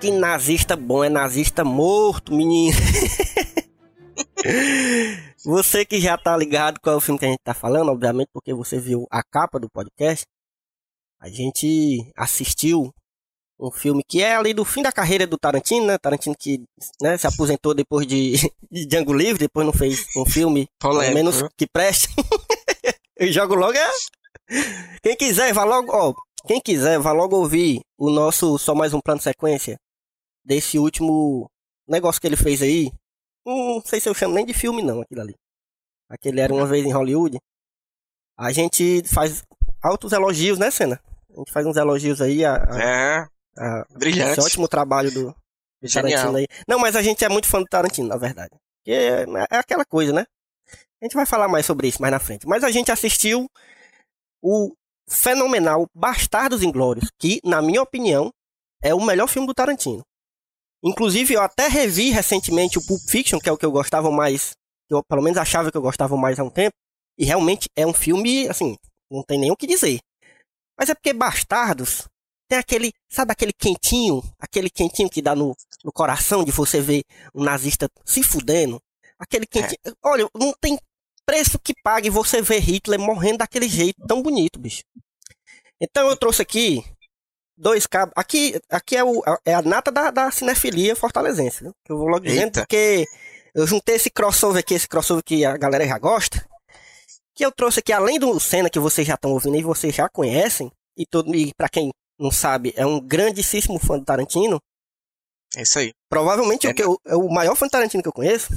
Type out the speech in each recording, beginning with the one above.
que nazista bom, é nazista morto, menino. você que já tá ligado qual é o filme que a gente tá falando, obviamente, porque você viu a capa do podcast. A gente assistiu um filme que é ali do fim da carreira do Tarantino, né? Tarantino que né, se aposentou depois de, de Django Livre, depois não fez um filme, pelo menos viu? que preste. Eu jogo logo é. Quem quiser, vá logo, ó. Quem quiser, vá logo ouvir o nosso Só Mais Um Plano de Sequência desse último negócio que ele fez aí. Hum, Não sei se eu chamo nem de filme, não, aquilo ali. Aquele era uma vez em Hollywood. A gente faz altos elogios, né, Senna? A gente faz uns elogios aí a, a- É, a brilhante. esse ótimo trabalho do, do. Tarantino aí. Não, mas a gente é muito fã do Tarantino, na verdade. Porque é, é aquela coisa, né? A gente vai falar mais sobre isso mais na frente. Mas a gente assistiu o fenomenal Bastardos Inglórios, que, na minha opinião, é o melhor filme do Tarantino. Inclusive, eu até revi recentemente o Pulp Fiction, que é o que eu gostava mais, eu pelo menos achava que eu gostava mais há um tempo, e realmente é um filme, assim, não tem nem o que dizer. Mas é porque Bastardos tem aquele, sabe aquele quentinho, aquele quentinho que dá no, no coração de você ver um nazista se fudendo. Aquele quentinho. Olha, não tem preço que pague você ver Hitler morrendo daquele jeito tão bonito, bicho. Então eu trouxe aqui dois cabos. Aqui, aqui é, o, é a nata da, da cinefilia fortalezense? Que eu vou logo dizendo, Eita. porque eu juntei esse crossover aqui, esse crossover que a galera já gosta. Que eu trouxe aqui, além do Senna que vocês já estão ouvindo e vocês já conhecem, e, todo, e pra quem não sabe, é um grandíssimo fã do Tarantino. É isso aí. Provavelmente É, o, que eu- é o maior fã do Tarantino que eu conheço.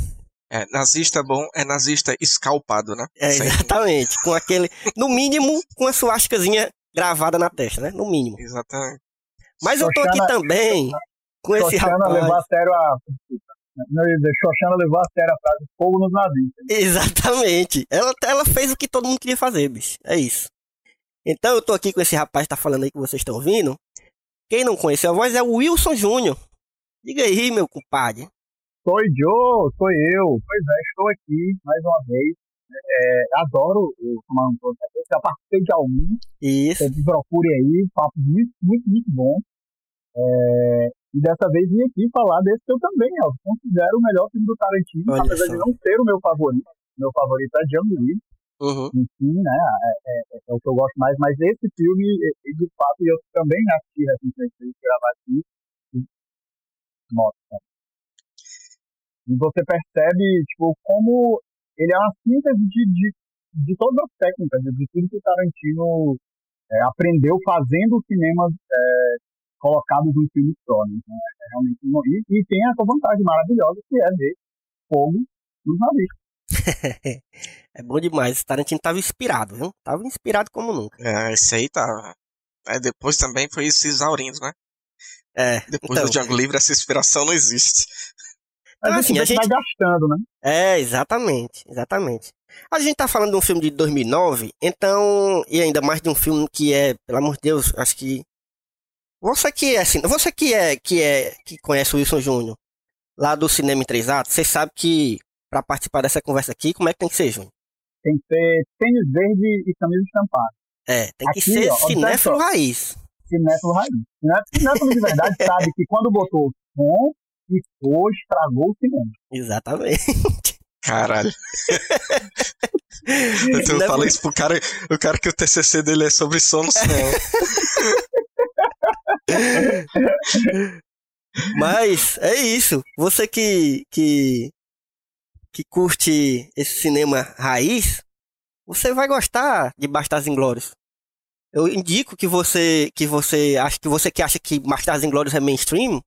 É, nazista bom é nazista escalpado, né? É, exatamente. Com aquele. No mínimo, com a suáscazinha gravada na testa, né? No mínimo. Exatamente. Mas eu tô aqui Xoxana- também com esse Xoxana levou rapaz. a sério a. Não, Xoxana levou a sério a frase fogo nos nazistas. Exatamente. Ela, ela fez o que todo mundo queria fazer, bicho. É isso. Então eu tô aqui com esse rapaz que tá falando aí que vocês estão ouvindo. Quem não conheceu a voz é o Wilson Júnior. Diga aí, meu compadre. Sou Joe, sou eu. Pois é, estou aqui mais uma vez. É, adoro o um Plano Sequência. Já participei de alguns. Isso. Você me procure aí. Papo muito, muito, muito bom. É, e dessa vez vim aqui falar desse que eu também, ó, considero o melhor filme do Tarantino, Olha apesar só. de não ser o meu favorito. Meu favorito é Django Livre. Uhum. enfim, né? É, é- é o que eu gosto mais, mas esse filme, de fato, eu também assisti recentemente gravar aqui. Nossa. E você percebe, tipo, como ele é uma síntese de, de, de todas as técnicas, de tudo que o Tarantino é, aprendeu fazendo cinemas é, colocados em filmes só, né? Então, é realmente, uma- e, e tem essa vantagem maravilhosa que é ver fogo nos navios. é bom demais. Esse Tarantino tava inspirado, viu? Tava inspirado como nunca. É, esse aí tá. Aí depois também foi se exaurindo, né? É. Depois então, do Django Livre, essa inspiração não existe. Mas Então, assim, assim, a gente vai gastando, né? É, exatamente, exatamente. A gente tá falando de um filme de 2009, então, e ainda mais de um filme que é, pelo amor de Deus, acho que você que é assim, você que é que é que conhece o Wilson Júnior lá do Cinema em Três Atos, você sabe que pra participar dessa conversa aqui, como é que tem que ser, Júnior? Tem que ser tênis verde e camisa estampada. É, tem que Aqui, ser ó, cinéfilo raiz. Cinéfilo raiz. Ciné- Cinéfilo de verdade sabe que quando botou som, e foi, estragou o cinema. Exatamente. Caralho. então Não é por- isso pro cara, o cara que o TCC dele é sobre solução. Mas é isso. Você que, que, que curte esse cinema raiz, você vai gostar de Bastardos Inglórios. Eu indico que você que você acha que você que acha que Bastardos Inglórios é mainstream,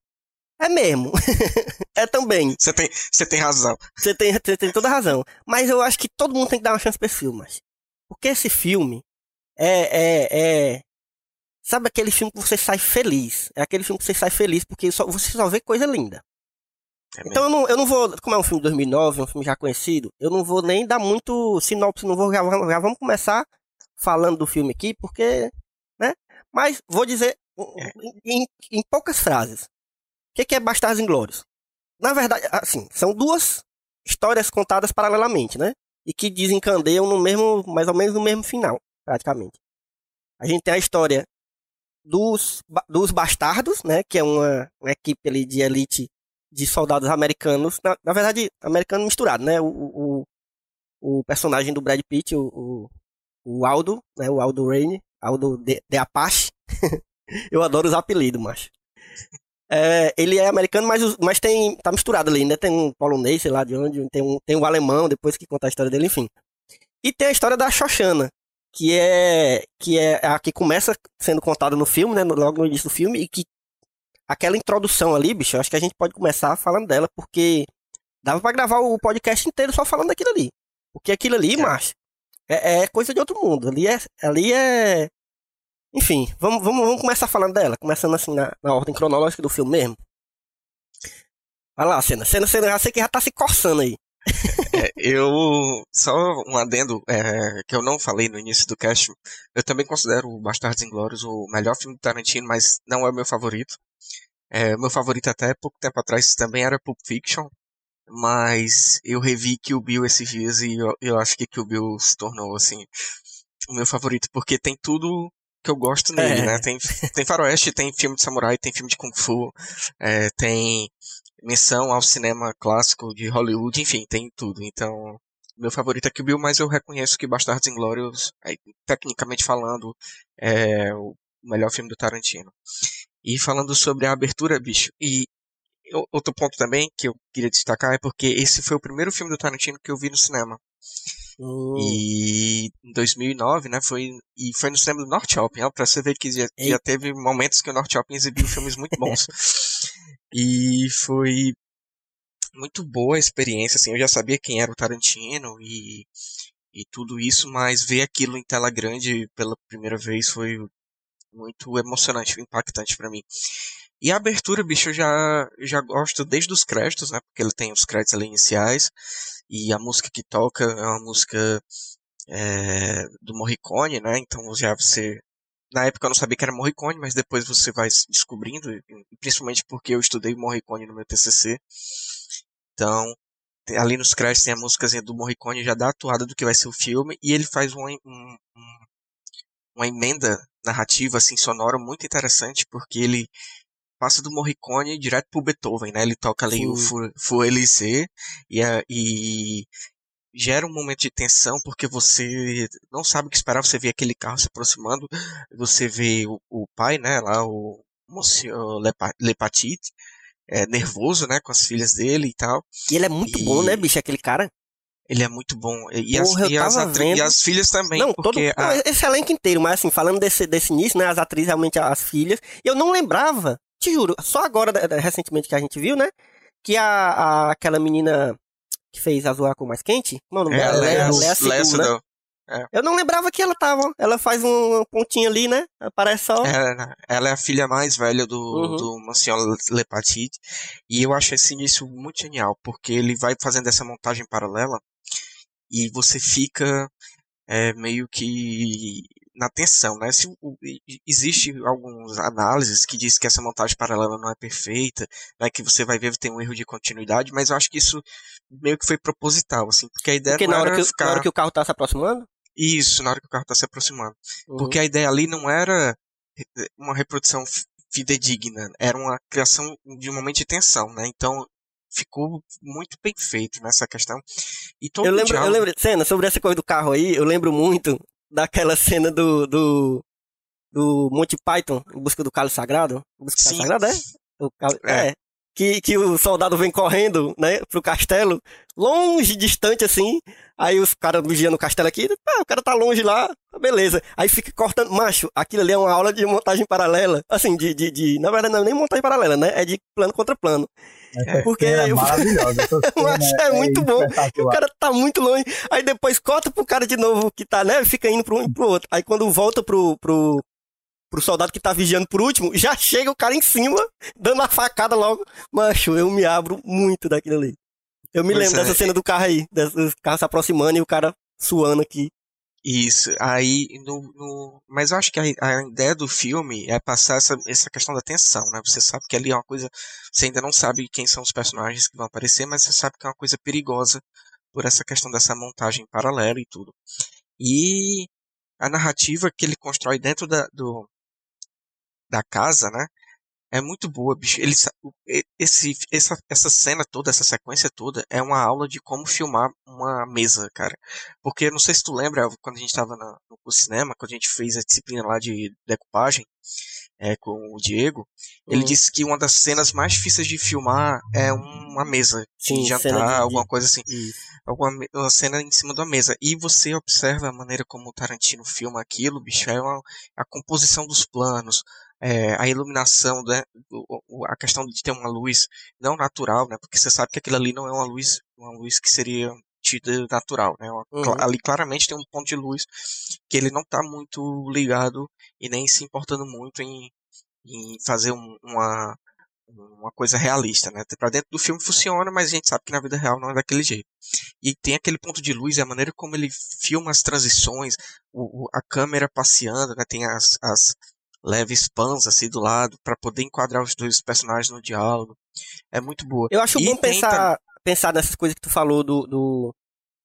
é mesmo. é também. Você tem, você tem razão. Você tem, você tem toda a razão. Mas eu acho que todo mundo tem que dar uma chance pra esse filme. Mas. Porque esse filme é, é, é. Sabe aquele filme que você sai feliz? É aquele filme que você sai feliz porque só, você só vê coisa linda. É Então eu não, eu não vou. Como é um filme de 2009, um filme já conhecido, eu não vou nem dar muito sinopse, não vou. Já, vamos- já vamos começar falando do filme aqui, porque. né? Mas vou dizer em, em- em poucas frases. Que, que é Bastardos Inglórios? Na verdade, assim, são duas histórias contadas paralelamente, né? E que desencandeiam no mesmo, mais ou menos no mesmo final, praticamente. A gente tem a história dos, dos bastardos, né? Que é uma, uma equipe ali de elite de soldados americanos, na, na verdade, americano misturado, né? O, o, o personagem do Brad Pitt, o, o, o Aldo, né? O Aldo Rain, Aldo de, de Apache. Eu adoro os apelidos, macho. É, ele é americano, mas, mas tem, tá misturado ali, né? Tem um polonês, sei lá de onde, tem um, tem um alemão, depois que conta a história dele, enfim. E tem a história da Xoxana, que é, que é a que começa sendo contada no filme, né? Logo no início do filme, e que aquela introdução ali, bicho, acho que a gente pode começar falando dela, porque dava pra gravar o podcast inteiro só falando daquilo ali. Porque aquilo ali, É. macho, é, é coisa de outro mundo. Ali é. Ali é... Enfim, vamos, vamos, vamos começar falando dela, começando assim na, na ordem cronológica do filme mesmo. Vai lá, cena. Cena, cena, já sei que já tá se coçando aí. É, eu só um adendo é, que eu não falei no início do cast. Eu também considero o Bastardos Inglórios o melhor filme do Tarantino, mas não é o meu favorito. É, meu favorito até pouco tempo atrás também era Pulp Fiction, mas eu revi Kill Bill esses dias e eu, eu acho que Kill Bill se tornou assim o meu favorito porque tem tudo que eu gosto nele, É. né? Tem, tem faroeste, tem filme de samurai, tem filme de kung fu, é, tem menção ao cinema clássico de Hollywood, enfim, tem tudo. Então, meu favorito é Kill Bill, mas eu reconheço que Bastardos Inglórios, aí, tecnicamente falando, é o melhor filme do Tarantino. E falando sobre a abertura, bicho, e outro ponto também que eu queria destacar é porque esse foi o primeiro filme do Tarantino que eu vi no cinema. E em 2009, né, foi e foi no cinema do North Shopping, ó, pra você ver que já, já teve momentos que o North Shopping exibiu filmes muito bons. e foi muito boa a experiência, assim, eu já sabia quem era o Tarantino e e tudo isso, mas ver aquilo em tela grande pela primeira vez foi muito emocionante, impactante pra mim. E a abertura, bicho, eu já, já gosto desde os créditos, né? Porque ele tem os créditos ali iniciais. E a música que toca é uma música é, do Morricone, né? Então já você. Na época eu não sabia que era Morricone, mas depois você vai descobrindo, principalmente porque eu estudei Morricone no meu TCC. Então, ali nos créditos tem a músicazinha do Morricone, já dá a atuada do que vai ser o filme, e ele faz uma, um- um- uma emenda narrativa, assim, sonora muito interessante, porque ele passa do Morricone direto pro Beethoven, né? Ele toca ali o Sim. Fu- Fu Elysée e, a- e gera um momento de tensão porque você não sabe o que esperar, você vê aquele carro se aproximando, você vê o, o pai, né, lá o Monsieur Lepa- Lepatit, é, nervoso, né, com as filhas dele e tal. E ele é muito E- bom, né, bicho, aquele cara? Ele é muito bom. E, as, Porra, eu e, as, atri- e as filhas também, não, todo, porque não, a- esse elenco inteiro, mas assim, falando desse, desse início, né, as atrizes, realmente as filhas, eu não lembrava, te juro, só agora, recentemente que a gente viu, né, que a, a- aquela menina que fez Azul com Mais Quente, como é nome é, dela? a Lea, Lea Seydoux? Seydoux. Eu não lembrava que ela tava, ela faz um pontinho ali, né, aparece só, É, ela é a filha mais velha do, Uhum. do Monsieur Lepatit. E eu acho esse início muito genial, porque ele vai fazendo essa montagem paralela e você fica é, meio que na tensão, né? Se, o- existe algumas análises que diz que essa montagem paralela não é perfeita, né? Que você vai ver que tem um erro de continuidade, mas eu acho que isso meio que foi proposital, assim, porque a ideia porque não na hora, era que, o- ficar... na hora que o carro tá se aproximando, Isso, na hora que o carro tá se aproximando. uhum. Porque a ideia ali não era eh, uma reprodução fi- fidedigna, era uma criação de um momento de tensão, né? Então, ficou muito bem feito nessa questão. E todo Eu lembro, diálogo... eu lembro, cena, sobre essa coisa do carro aí, eu lembro muito daquela cena do, do, do Monty Python, em busca do Cálice Sagrado. Busca do. Cálice Sagrado, é? O É. é. Que, que o soldado vem correndo, né, pro castelo, longe, distante assim. Aí os caras vigiando o castelo aqui, ah, o cara tá longe lá, tá beleza. Aí fica cortando. Macho, aquilo ali é uma aula de montagem paralela. Assim, de. de, de na verdade, não é nem montagem paralela, né? É de plano contra plano. Essa Porque é maravilhosa. Acho é muito bom. O cara tá muito longe. Aí depois corta pro cara de novo que tá, né? Fica indo pro um e pro outro. Aí quando volta pro, pro, pro soldado que tá vigiando por último, já chega o cara em cima, dando a facada logo. Macho, eu me abro muito daquilo ali. Eu me Pois lembro é. dessa cena do carro aí, dos carros se aproximando e o cara suando aqui. Isso, aí no, no- Mas eu acho que a, a ideia do filme é passar essa, essa questão da tensão, né? Você sabe que ali é uma coisa. Você ainda não sabe quem são os personagens que vão aparecer, mas você sabe que é uma coisa perigosa por essa questão dessa montagem paralela e tudo. E a narrativa que ele constrói dentro da, do, da casa, né? É muito boa, bicho. Ele, esse, essa, essa cena toda, essa sequência toda, é uma aula de como filmar uma mesa, cara. Porque não sei se tu lembra, quando a gente estava no, no cinema, quando a gente fez a disciplina lá de decupagem é, com o Diego, ele Uhum. disse que uma das cenas mais difíceis de filmar é uma mesa de Sim, jantar, cena de- de- alguma coisa assim alguma uma cena em cima da mesa. E você observa a maneira como o Tarantino filma aquilo, bicho, é uma, a composição dos planos, é, a iluminação, né, a questão de ter uma luz não natural, né, porque você sabe que aquilo ali não é uma luz, uma luz que seria tida natural, né, Uhum. ali claramente tem um ponto de luz que ele não está muito ligado e nem se importando muito em, em fazer um- uma uma coisa realista, né? Pra dentro do filme funciona, mas a gente sabe que na vida real não é daquele jeito. E tem aquele ponto de luz a maneira como ele filma as transições, o, o- a câmera passeando, né? Tem as, as leves pans assim do lado para poder enquadrar os dois personagens no diálogo. É muito boa. Eu acho E bom tem pensar, pensar nessas coisas que tu falou do. do-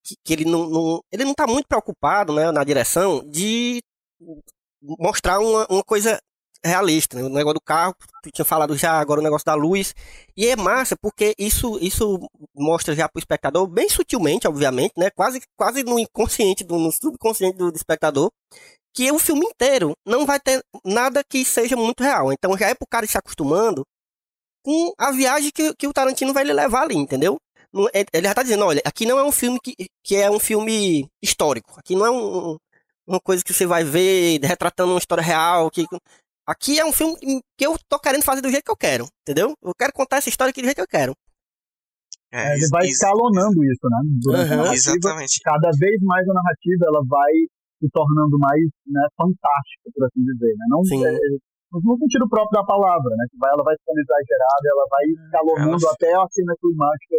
que, que ele não, não- Ele não tá muito preocupado, né, na direção, de mostrar uma, uma coisa realista. Né? O negócio do carro, tu tinha falado já, agora o negócio da luz. E é massa, porque isso, isso mostra já pro espectador, bem sutilmente, obviamente, né? Quase, quase no inconsciente, do, no subconsciente do, do espectador. Que o filme inteiro não vai ter nada que seja muito real. Então já é pro cara se acostumando com a viagem que, que o Tarantino vai lhe levar ali, entendeu? Não- ele- Ele já tá dizendo, olha, aqui não é um filme que, que é um filme histórico. Aqui não é um- uma coisa que você vai ver retratando uma história real. Que, aqui é um filme que eu tô querendo fazer do jeito que eu quero, entendeu? Eu quero contar essa história aqui do jeito que eu quero. É, ele vai escalonando isso, né? Durante narrativa, Exatamente. cada vez mais a narrativa ela vai se tornando mais né, fantástica, por assim dizer. Né? Não, Sim. é, no sentido próprio da palavra, né? Que vai, ela vai ficando exagerada, ela vai escalonando Ela- até a cena climática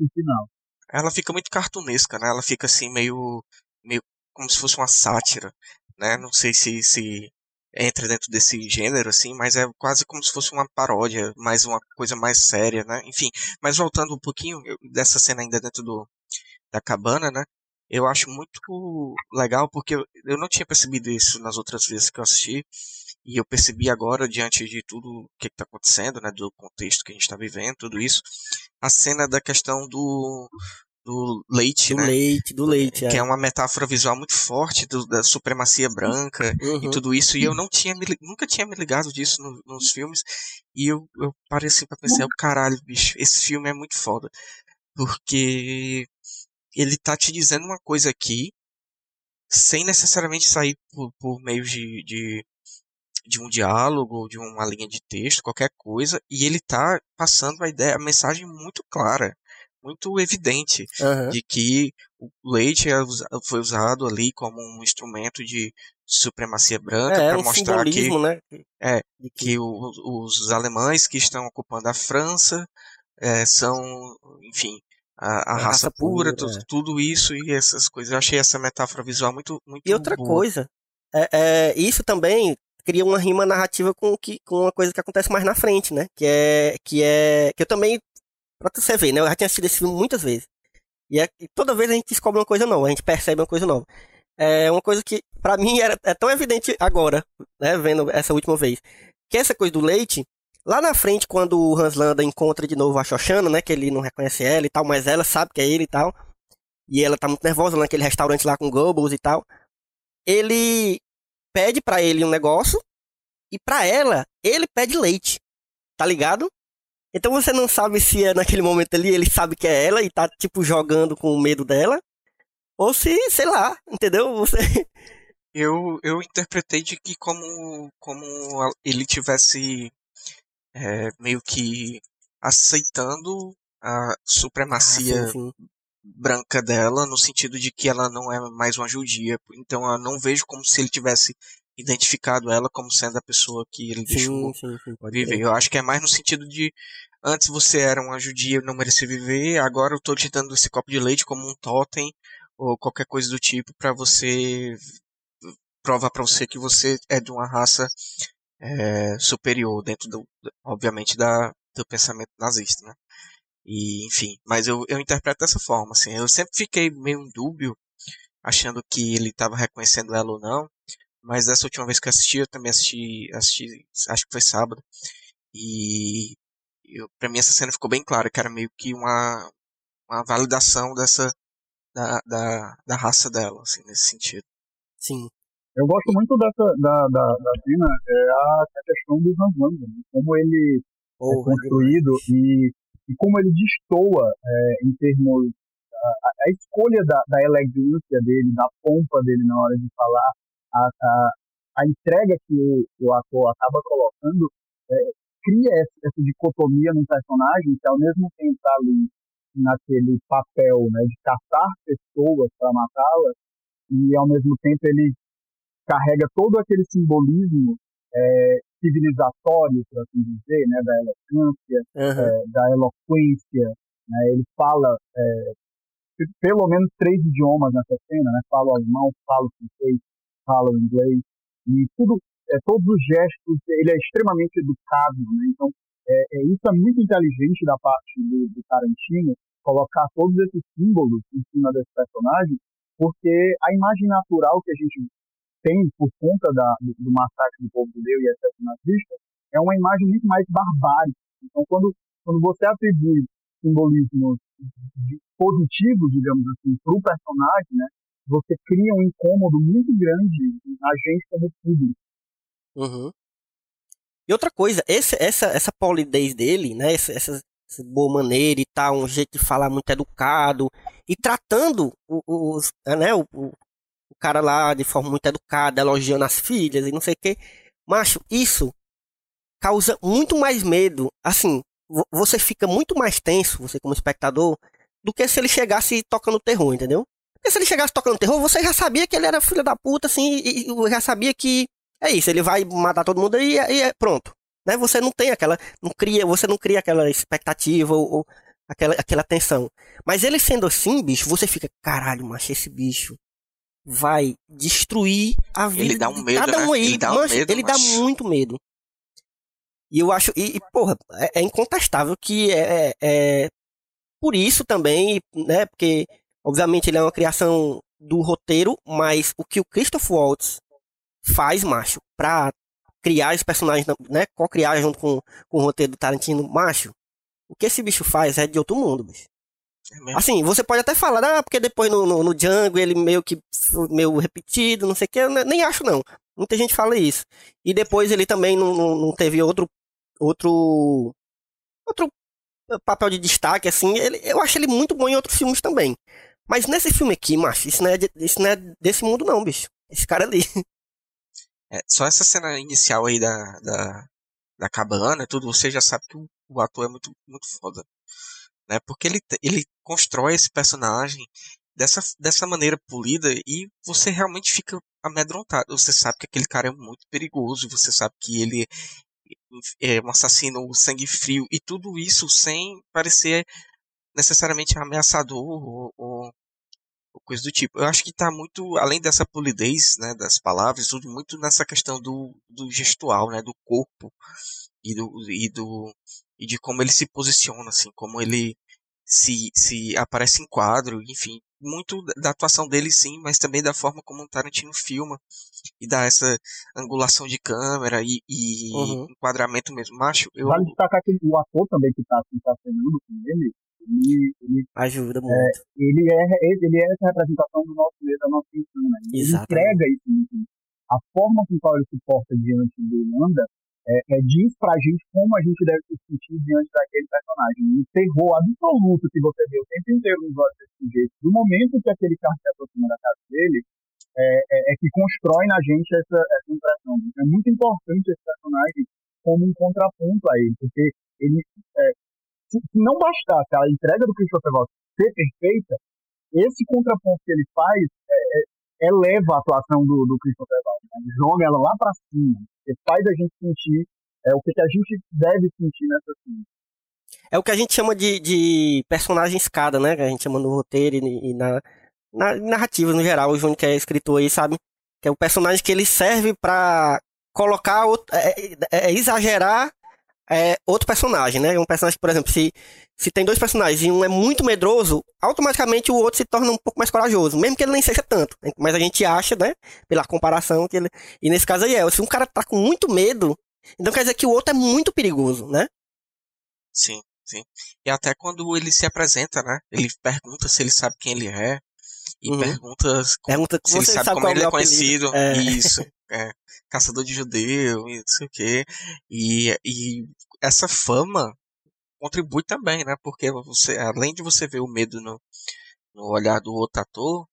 no final. ela fica muito cartunesca, né? Ela fica assim meio, meio como se fosse uma sátira, né? Não sei se se entra dentro desse gênero assim, mas é quase como se fosse uma paródia, mais uma coisa mais séria, né? Enfim, mas voltando um pouquinho eu- dessa cena ainda dentro do da cabana, né? Eu acho muito legal porque eu, não tinha percebido isso nas outras vezes que eu assisti e eu percebi agora diante de tudo o que está acontecendo, né? Do contexto que a gente está vivendo, tudo isso, a cena da questão do do leite, Do né? leite, do leite. Que é uma metáfora visual muito forte do- da supremacia branca e Uhum. tudo isso. E eu não tinha me nunca tinha me ligado disso no- nos filmes. E eu, eu parei assim pra pensar, "Oh, caralho, bicho, esse filme é muito foda. Porque ele tá te dizendo uma coisa aqui, sem necessariamente sair por, por meio de, de, de um diálogo, de uma linha de texto, qualquer coisa, e ele tá passando a ideia, a mensagem muito clara, muito evidente Aham. de que o leite é foi usado ali como um instrumento de supremacia branca É, para um mostrar que, né? É, que- que o- os alemães que estão ocupando a França é, são, enfim, a, a A raça, raça pura, pura, tu- é. tudo isso e essas coisas. Eu achei essa metáfora visual muito, muito E outra boa. coisa, é, é, isso também cria uma rima narrativa com, que, com uma coisa que acontece mais na frente, né? Que é. Que é. Que eu também. Pra você ver, né? Eu já tinha assistido esse filme muitas vezes. E, é, e toda vez a gente descobre uma coisa nova, a gente percebe uma coisa nova. É uma coisa que, pra mim, era, é tão evidente agora, né? Vendo essa última vez. Que essa coisa do leite, Lá na frente, quando o Hans Landa encontra de novo a Shoshana, né? Que ele não reconhece ela e tal, mas ela sabe que é ele e tal. E ela tá muito nervosa naquele restaurante lá com Goebbels e tal. Ele pede para ele um negócio e para ela, ele pede leite. Tá ligado? Então você não sabe se é naquele momento ali ele sabe que é ela e tá tipo jogando com medo dela. Ou se, sei lá, entendeu? Você Eu, eu interpretei de que como, como ele tivesse é, meio que aceitando a supremacia Ah, sim, sim. branca dela, no sentido de que ela não é mais uma judia. Então eu não vejo como se ele tivesse identificado ela como sendo a pessoa que ele deixou Sim, pode viver. Eu acho que é mais no sentido de antes você era uma judia e não merecia viver, agora eu tô te dando esse copo de leite como um totem ou qualquer coisa do tipo para você provar para você que você é de uma raça é, superior dentro do, obviamente da do pensamento nazista, né? E enfim, mas eu, eu interpreto dessa forma, assim. Eu sempre fiquei meio dúbio, achando que ele estava reconhecendo ela ou não. Mas dessa última vez que eu assisti, eu também assisti, assisti acho que foi sábado. E eu, pra mim essa cena ficou bem clara, que era meio que uma, uma validação dessa da, da, da raça dela, assim, nesse sentido. Sim. Eu gosto muito dessa, da, da, da cena, é a, a questão do Landa, né? como ele é Porra, construído e, e como ele destoa é, em termos a, a- a escolha da, da elegância dele, da pompa dele na hora de falar, a, a, a entrega que o, o ator acaba colocando, é, cria essa, essa dicotomia no personagem que ao mesmo tempo está ali naquele papel né, de caçar pessoas para matá-las e ao mesmo tempo ele carrega todo aquele simbolismo é, civilizatório, por assim dizer, né, da elegância, Aham. é, da eloquência, né? Ele fala é, pelo menos três idiomas nessa cena, né? Fala o alemão, fala o francês, fala o inglês e tudo, é, todos os gestos, ele é extremamente educado, né? Então é, é, isso é muito inteligente da parte do, do Tarantino colocar todos esses símbolos em cima desse personagem, porque a imagem natural que a gente tem por conta da, do, do massacre do povo judeu e excesso nazista é uma imagem muito mais barbárica. Então, quando, quando você atribui simbolismos positivos, digamos assim, para o personagem, né, você cria um incômodo muito grande na gente como público. Uhum. E outra coisa, esse, essa, essa polidez dele, né? Essa, essa, essa boa maneira e tal, um jeito de falar muito educado e tratando os, né, o, o, o cara lá de forma muito educada, elogiando as filhas e não sei o que. Macho, isso causa muito mais medo. Assim, vo- você fica muito mais tenso, você como espectador, do que se ele chegasse tocando terror, entendeu? Porque se ele chegasse tocando terror, você já sabia que ele era filho da puta, assim, e, e já sabia que é isso, ele vai matar todo mundo e, e é pronto. Né? Você não tem aquela. Não cria, você não cria aquela expectativa ou, ou aquela, aquela tensão. Mas ele sendo assim, bicho, você fica, caralho, macho, esse bicho vai destruir a vida Ele dá um medo, cada né? um aí. Ele dá um medo, ele dá macho. muito medo. E eu acho, e, e, porra, é, é incontestável que é, é por isso também, né? Porque, obviamente, ele é uma criação do roteiro, mas o que o Christoph Waltz faz, macho, pra criar esse personagem, né? Co-criar junto com, com o roteiro do Tarantino, macho, o que esse bicho faz é de outro mundo, bicho. É. Assim, você pode até falar, ah, porque depois no, no, no Django ele meio que foi meio repetido, não sei o que, eu ne- nem acho não. Muita gente fala isso. E depois ele também não, não, não teve outro outro outro papel de destaque, assim, ele, eu acho ele muito bom em outros filmes também. Mas nesse filme aqui, macho, isso não é, de- isso não é desse mundo não, bicho. Esse cara ali. É, só essa cena inicial aí da, da, da cabana e tudo, você já sabe que o, o ator é muito, muito foda. Né? Porque ele, ele constrói esse personagem dessa, dessa maneira polida e você realmente fica amedrontado. Você sabe que aquele cara é muito perigoso, você sabe que ele é um assassino sangue frio e tudo isso sem parecer necessariamente ameaçador ou, ou, ou coisa do tipo. Eu acho que tá muito, além dessa polidez, né, das palavras, tudo muito nessa questão do, do gestual, né, do corpo e do, e do e de como ele se posiciona, assim, como ele se, se aparece em quadro, enfim, muito da atuação dele sim, mas também da forma como o Tarantino filma e dá essa angulação de câmera e, e Uhum. enquadramento mesmo. Macho, eu Vale destacar que o ator também que está tá cenando com ele, ele, ele, Ajuda muito. ele, é, ele é essa representação do nosso da nossa insana. né? Ele entrega isso muito. A forma com qual ele se porta diante do Wanda é, é, diz pra gente como a gente deve se sentir diante daquele personagem. Um terror absoluto que você vê o tempo inteiro nos olhos desse sujeito. Do momento que aquele carro se aproxima da casa dele, é, é, é que constrói na gente essa, essa impressão. É muito importante esse personagem como um contraponto a ele, porque ele, é, se, se não bastasse a entrega do Christopher Waltz ser perfeita, esse contraponto que ele faz é, é, eleva a atuação do, do Christopher Waltz, né? joga ela lá para cima, e faz a gente sentir é, o que, que a gente deve sentir nessa cena. É o que a gente chama de, de personagem escada, né? Que a gente chama no roteiro e, e na, na narrativa no geral. O Júnior que é escritor aí, sabe? Que é o personagem que ele serve pra colocar, é, é- é exagerar é, outro personagem, né? Um personagem, por exemplo, se, se tem dois personagens e um é muito medroso, automaticamente o outro se torna um pouco mais corajoso, mesmo que ele nem seja tanto. Mas a gente acha, né? Pela comparação que ele. E nesse caso aí é, se um cara tá com muito medo, então quer dizer que o outro é muito perigoso, né? Sim, sim. E até quando ele se apresenta, né? Ele pergunta se ele sabe quem ele é. E Uhum. pergunta se- Pergunta se ele você sabe, como qual ele é conhecido. É. Isso. É. Caçador de judeu e não sei o quê. E, e essa fama contribui também, né? Porque você, além de você ver o medo no, no olhar do outro ator,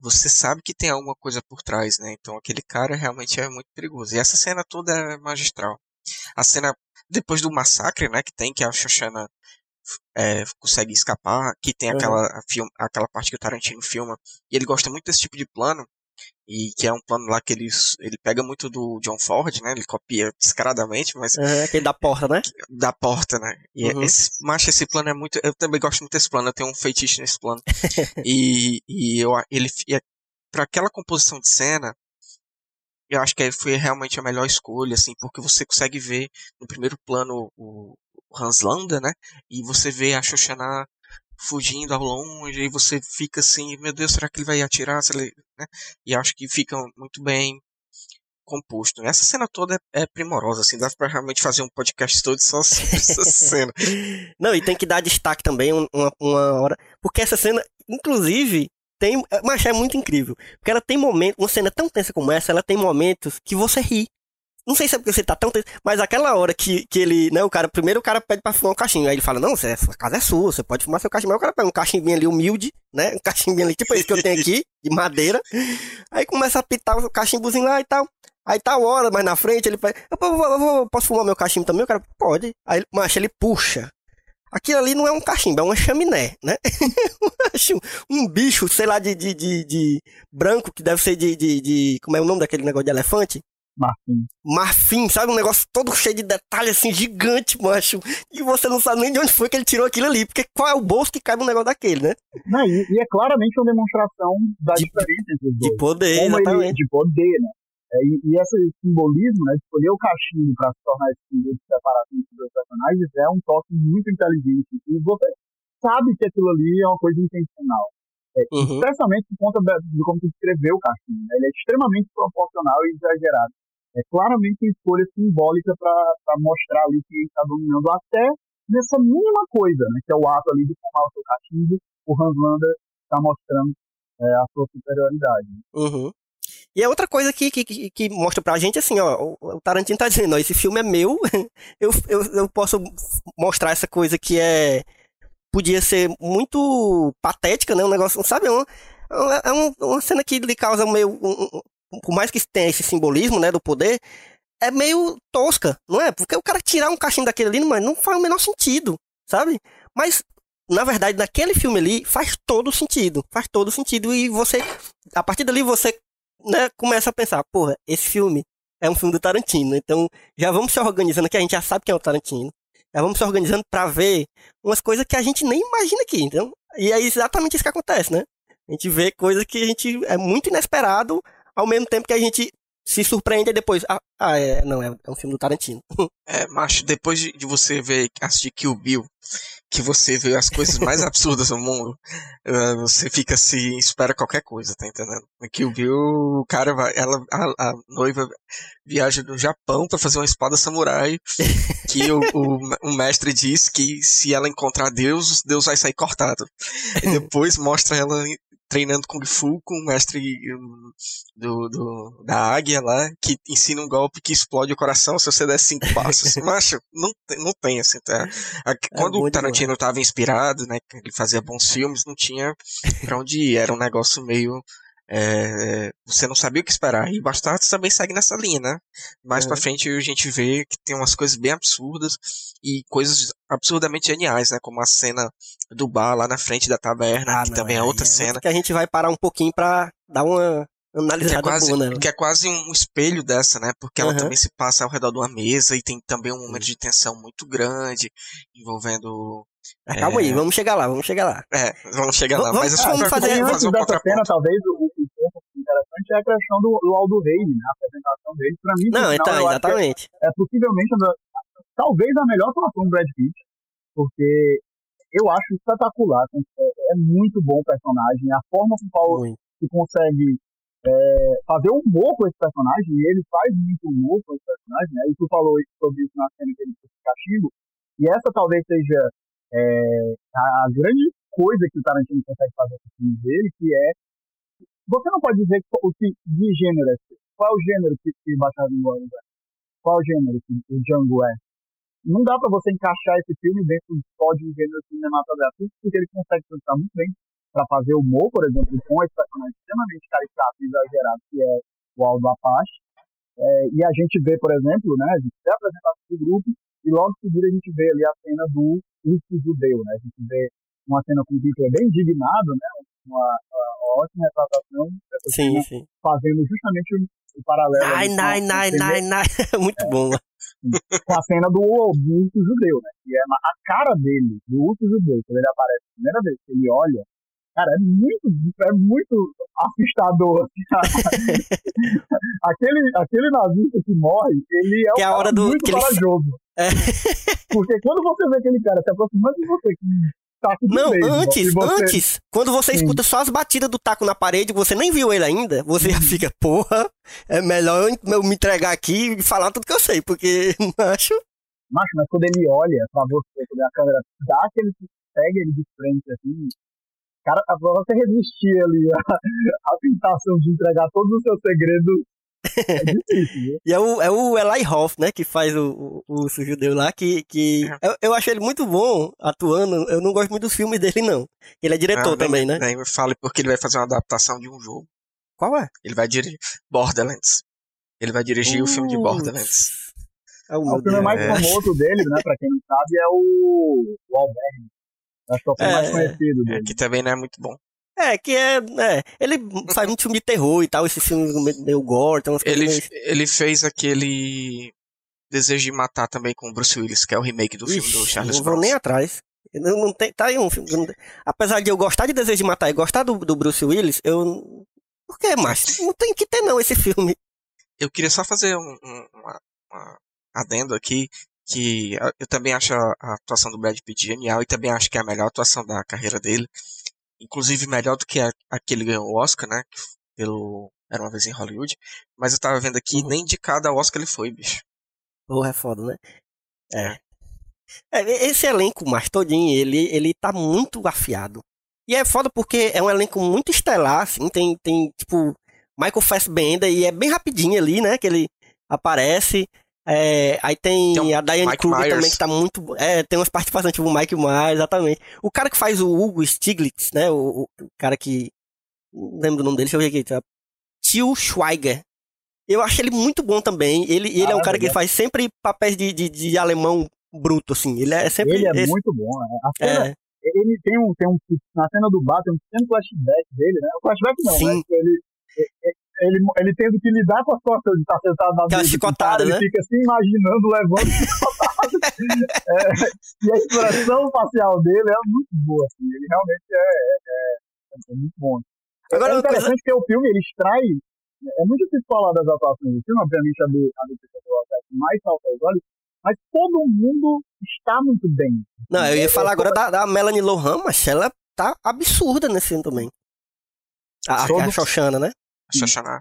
você sabe que tem alguma coisa por trás, né? Então aquele cara realmente é muito perigoso. E essa cena toda é magistral. A cena depois do massacre, né? Que tem que a Shoshana é, consegue escapar, que tem Uhum. aquela, film, aquela parte que o Tarantino filma. E ele gosta muito desse tipo de plano. E que é um plano lá que ele, ele pega muito do John Ford, né? Ele copia descaradamente, mas É, aquele da porta, né? da porta, né? E Uhum. esse, macho, esse plano é muito. Eu também gosto muito desse plano, eu tenho um feitiço nesse plano. e, e eu, ele, e pra aquela composição de cena, eu acho que foi realmente a melhor escolha, assim, porque você consegue ver no primeiro plano o, Hans Landa, né? E você vê a Shoshana fugindo ao longe, e você fica assim, meu Deus, será que ele vai atirar? Ele, né? E acho que fica muito bem composto. Essa cena toda é, é primorosa, assim, dá pra realmente fazer um podcast todo só sobre essa cena. Não, e tem que dar destaque também um- uma, uma hora. Porque essa cena, inclusive, tem. Mas é muito incrível. Porque ela tem momentos. Uma cena tão tensa como essa, ela tem momentos que você ri. Não sei se é porque você tá tão mas aquela hora que, que ele, né, o cara, primeiro o cara pede pra fumar um cachimbo, aí ele fala, não, essa casa é sua, você pode fumar seu cachimbo, aí o cara pega um cachimbinho ali humilde, né, um cachimbinho ali, tipo esse que eu tenho aqui, de madeira, aí começa a pitar o cachimbozinho lá e tal, aí tá a hora, mais na frente, ele pede, eu, vou- eu vou- posso fumar meu cachimbo também? O cara, pode, aí, macho, ele puxa, aquilo ali não é um cachimbo, é uma chaminé, né, um bicho, sei lá, de, de, de, de branco, que deve ser de, de, de, como é o nome daquele negócio de elefante? Martim. marfim, sabe? Um negócio todo cheio de detalhe, assim, gigante, macho. E você não sabe nem de onde foi que ele tirou aquilo ali. Porque qual é o bolso que cabe um negócio daquele, né? Não, e, e é claramente uma demonstração da De- diferença entre os De dois. poder, Como ele, exatamente. de poder, né? É, e, e esse simbolismo, né, de escolher o cachimbo para se tornar esse símbolo de separação entre os dois personagens é um toque muito inteligente. E você sabe que aquilo ali é uma coisa intencional. Uhum. Especialmente por conta da- de como tu descreveu o cachimbo. né? Ele é extremamente proporcional e exagerado. É claramente uma escolha simbólica para mostrar ali que está dominando até nessa mínima coisa, né? Que é o ato ali de fumar o seu cachimbo. O Hans Lander está mostrando é, a sua superioridade. Uhum. E é outra coisa que, que, que- mostra pra gente, assim, ó, o, Tarantino tá dizendo, ó, esse filme é meu, eu, eu, eu posso mostrar essa coisa que é, podia ser muito patética, né, um negócio, sabe, é uma, é uma, uma cena que lhe causa meio, um- um- por mais que tenha esse simbolismo, né, do poder, é meio tosca, não é? Porque o cara tirar um cachimbo daquele ali, mas não faz o menor sentido, sabe? Mas, na verdade, naquele filme ali, faz todo sentido, faz todo sentido, e você, a partir dali, você né, começa a pensar, porra, esse filme é um filme do Tarantino, então já vamos se organizando que a gente já sabe quem é o Tarantino. Já vamos se organizando pra ver umas coisas que a gente nem imagina aqui, então. E é exatamente isso que acontece, né? A gente vê coisas que a gente é muito inesperado, ao mesmo tempo que a gente se surpreende depois. Ah, ah, é, não, é, é um filme do Tarantino. É, macho, depois de, de você ver, assistir Kill Bill, que você vê as coisas mais absurdas do mundo, uh, você fica assim, espera qualquer coisa, tá entendendo? Kill Bill, o cara vai, ela, a, a noiva viaja do Japão pra fazer uma espada samurai, que o, o, o, mestre diz que se ela encontrar Deus, Deus vai sair cortado. E depois mostra ela treinando Kung Fu com o mestre um, do, do, da águia lá, que ensina um golpe que explode o coração se você der cinco passos. Macho, não, não tem assim, tá? É quando é o Tarantino estava inspirado, né, ele fazia bons filmes, não tinha pra onde ir, era um negócio meio é, você não sabia o que esperar. E Bastardos também segue nessa linha, né? Mais é. pra frente a gente vê que tem umas coisas bem absurdas e coisas absurdamente geniais, né? Como a cena do bar lá na frente da taberna, ah, que não, também é, é outra é cena. Que a gente vai parar um pouquinho pra dar uma analisada que é quase, boa, né? Que é quase um espelho dessa, né? Porque ela uhum. também se passa ao redor de uma mesa e tem também um momento de tensão muito grande envolvendo ah, calma é... aí, vamos chegar lá, vamos chegar lá. É, vamos chegar lá. Vamos, mas vamos ah, fazer, antes um dessa cena, talvez é a questão do, do Aldo Reis, né? A apresentação dele. Pra mim, não, então, exatamente. É, é, possivelmente, talvez a melhor atuação do Brad Pitt, porque eu acho espetacular. É, é muito bom o personagem, a forma como o que consegue é, fazer humor com esse personagem, e ele faz muito humor com esse personagem, né? E tu falou sobre isso na cena que ele fez castigo, e essa talvez seja é, a grande coisa que o Tarantino consegue fazer com o filme dele, que é você não pode dizer o que de gênero é. Qual é o gênero que, que Bastardos Inglórios é? Qual é o gênero que o Django é? Não dá para você encaixar esse filme dentro só de um gênero cinematográfico, porque ele consegue pensar muito bem para fazer humor, por exemplo, com esse personagem extremamente caricato e exagerado, que é o Aldo Apache. É, e a gente vê, por exemplo, né, a gente vê a apresentação do grupo, e logo em seguida a gente vê ali a cena do urso judeu, né? A gente vê uma cena com o Hitler bem indignado, né? Uma, uma ótima retratação sim, sim. fazendo justamente o, o paralelo. Ai, nai, nai, nai, nai. Muito é, bom. Com a cena do, urso judeu, né? Que é a cara dele, do urso judeu, quando ele aparece a primeira vez que ele olha, Cara, é muito, é muito assustador. Aquele, aquele nazista que morre, ele é, que um é a hora do, muito corajoso. Ele... É. Porque quando você vê aquele cara se aproximando de você taco Não, mesmo, antes, você... antes, quando você Sim. escuta só as batidas do taco na parede, você nem viu ele ainda, você já fica, porra, é melhor eu me entregar aqui e falar tudo que eu sei, porque macho. Macho, mas quando ele olha pra você, quando a câmera dá aquele pega ele de frente assim, cara, pra você resistir ali a, a tentação de entregar todos os seus segredos é difícil, e é o, é o Eli Hoff, né, que faz o, o, o judeu lá, que, que é. eu, eu acho ele muito bom atuando. Eu não gosto muito dos filmes dele, não. Ele é diretor ah, também, né? Nem me fale porque ele vai fazer uma adaptação de um jogo. Qual é? Ele vai dirigir Borderlands. Ele vai dirigir uh, o filme de Borderlands. É o, o filme mais famoso dele, né, pra quem não sabe, é o, o Albergue. Acho que é o filme é, mais conhecido dele. É, que também não é muito bom. É, que é, é. Ele faz muito filme de terror e tal, esse filme meio gore. Então ele, meio... ele fez aquele. Desejo de Matar também com o Bruce Willis, que é o remake do Ixi, filme do Charles Bronson. Não vou nem atrás. Não, não tem, tá aí um filme. Não, apesar de eu gostar de Desejo de Matar e gostar do, do Bruce Willis, eu. Por que mais? Não tem que ter, não, esse filme. Eu queria só fazer um, um uma, uma adendo aqui que eu também acho a, atuação do Brad Pitt genial e também acho que é a melhor atuação da carreira dele. Inclusive melhor do que a, a que ele ganhou o Oscar, né? Pelo Era uma vez em Hollywood. Mas eu tava vendo aqui, uhum. nem de cada Oscar ele foi, bicho. Porra, é foda, né? É. é. Esse elenco mais todinho, ele, ele tá muito afiado. E é foda porque é um elenco muito estelar, assim, tem, tem tipo, Michael Fassbender e é bem rapidinho ali, né, que ele aparece. É, aí tem, tem um a Diane Kruger também, que tá muito. É, tem umas participações, tipo o Mike Myers, exatamente. O cara que faz o Hugo Stiglitz, né? O, o cara que. Não lembro o nome dele, deixa eu ver aqui. Tá? Tio Schweiger. Eu acho ele muito bom também. Ele, ele ah, é um cara que faz sempre papéis de, de, de, alemão bruto, assim. Ele é sempre. Ele é esse... muito bom, né? A cena, é. Ele tem um, tem um. Na cena do bar tem um pequeno flashback dele, né? O flashback não, Sim. né? Ele, ele, ele tendo que lidar com a situação de estar sentado na mesa. chicotada, né? Ele fica se imaginando levando chicotada. é, e a expressão facial dele é muito boa, assim. Ele realmente é, é, é muito bom. Agora, é interessante coisa... que o filme ele extrai é muito difícil falar das atuações do filme, obviamente a do, a do mais salta aos olhos, mas todo mundo está muito bem. Não, eu ia falar agora da, da Melanie Lohan, mas ela tá absurda nesse filme também. A, a, Todo- a Xoxana, né? Xoxaná.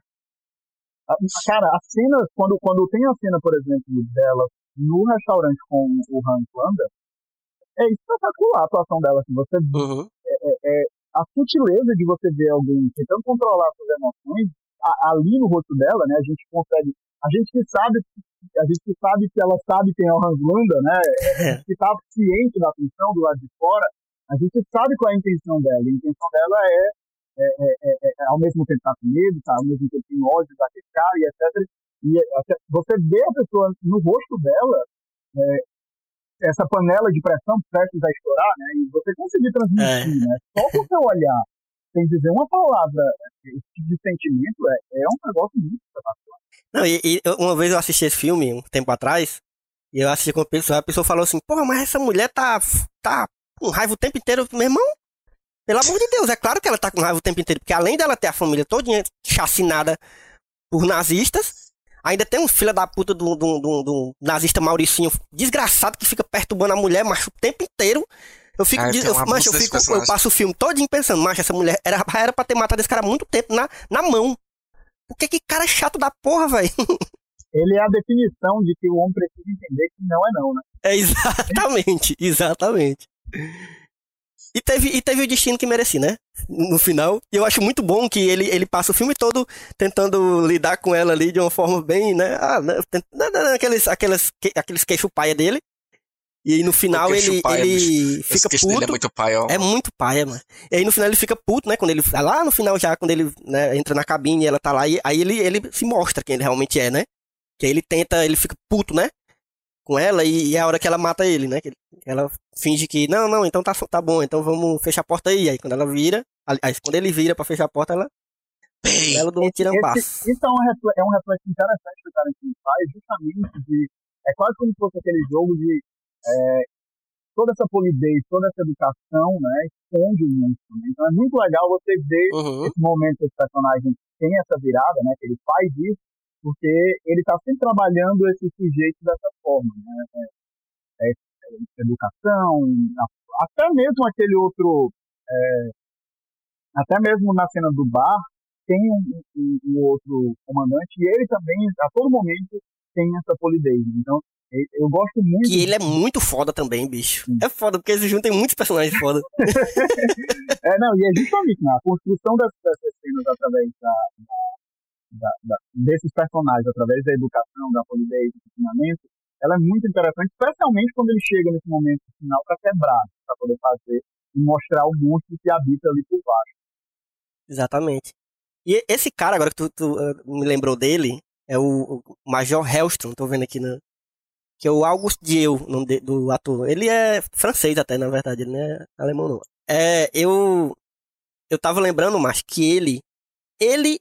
A- Cara, a cena, quando, quando tem a cena, por exemplo, dela no restaurante com o Hans Landa, é espetacular a atuação dela. Assim, você Uhum. a sutileza de você ver alguém tentando controlar suas emoções a- ali no rosto dela, né? A gente consegue, a gente que sabe, a gente que sabe que ela sabe quem é o Hans Landa, né? A gente que está ciente da atenção do lado de fora, a gente sabe qual é a intenção dela. A intenção dela é, é, é, é- é, ao mesmo tempo tá com medo, tá? ao mesmo tempo tem ódio daquele cara e etc. E até- você vê a pessoa no rosto dela é, essa panela de pressão prestes a estourar, né? E você conseguir transmitir, né? Só com o seu olhar, sem dizer uma palavra, esse tipo de sentimento é, é um negócio muito espetacular. Não, e, e uma vez eu assisti esse filme, um tempo atrás, e eu assisti com uma pessoa, a pessoa falou assim, porra, mas essa mulher tá, tá com raiva o tempo inteiro. Meu irmão, pelo amor de Deus, é claro que ela tá com raiva o tempo inteiro, porque além dela ter a família toda chacinada por nazistas, ainda tem um filho da puta do, do, do, do nazista Mauricinho desgraçado que fica perturbando a mulher, macho, o tempo inteiro. Eu fico, Ah, eu, macho, eu, fico eu passo o filme todinho pensando, macho, essa mulher era, era pra ter matado esse cara há muito tempo na, na mão. Por que que cara é chato da porra, velho? Ele é a definição de que o homem precisa entender que não é não, né? É exatamente, exatamente. E teve, e teve o destino que merecia, né? No final. E eu acho muito bom que ele, ele passa o filme todo tentando lidar com ela ali de uma forma bem, né? Ah, né? né, né, Aqueles, aqueles, que- aqueles queixo paia dele. E aí no final ele, paia, ele fica queixo puto. é muito pai, ó. É muito paia, mano. E aí no final ele fica puto, né? Quando ele. Lá no final já, quando ele né, entra na cabine e ela tá lá, e aí ele, ele se mostra quem ele realmente é, né? Que aí ele tenta, ele fica puto, né? Com ela, e, e é a hora que ela mata ele, né? Que ela finge que, não, não, então tá, tá bom, então vamos fechar a porta aí. Aí quando ela vira, aliás, quando ele vira pra fechar a porta, ela. Bem, Ela dá um tirambaço. Isso é um, refle- é um reflexo interessante que o Tarantino faz, justamente de. É quase como se fosse aquele jogo de. é, toda essa polidez, toda essa educação, né? Esconde o monstro. Né? Então é muito legal você ver Uhum. esse momento que esse personagem tem essa virada, né? Que ele faz isso, porque ele está sempre trabalhando esse sujeito dessa forma, né? É, é, educação, até mesmo aquele outro, é, até mesmo na cena do bar, tem um, um- um outro comandante e ele também, a todo momento, tem essa polidez. Então, e- eu gosto muito Que ele é muito foda também, bicho. Sim. É foda, porque eles juntam muitos personagens foda. É, não, e é justamente na construção dessas, dessas cenas através da, da- da- desses personagens, através da educação, da polidez, do ensinamento, ela é muito interessante, especialmente quando ele chega nesse momento final para quebrar, para poder fazer e mostrar o monstro que habita ali por baixo. Exatamente. E esse cara, agora que tu, tu, eh, me lembrou dele, é o, o Major Hellstrom, tô vendo aqui, né? Que é o August Dieu, nome do ator. Ele é francês até, na verdade, ele não é alemão não. É, eu eu tava lembrando, mas que ele ele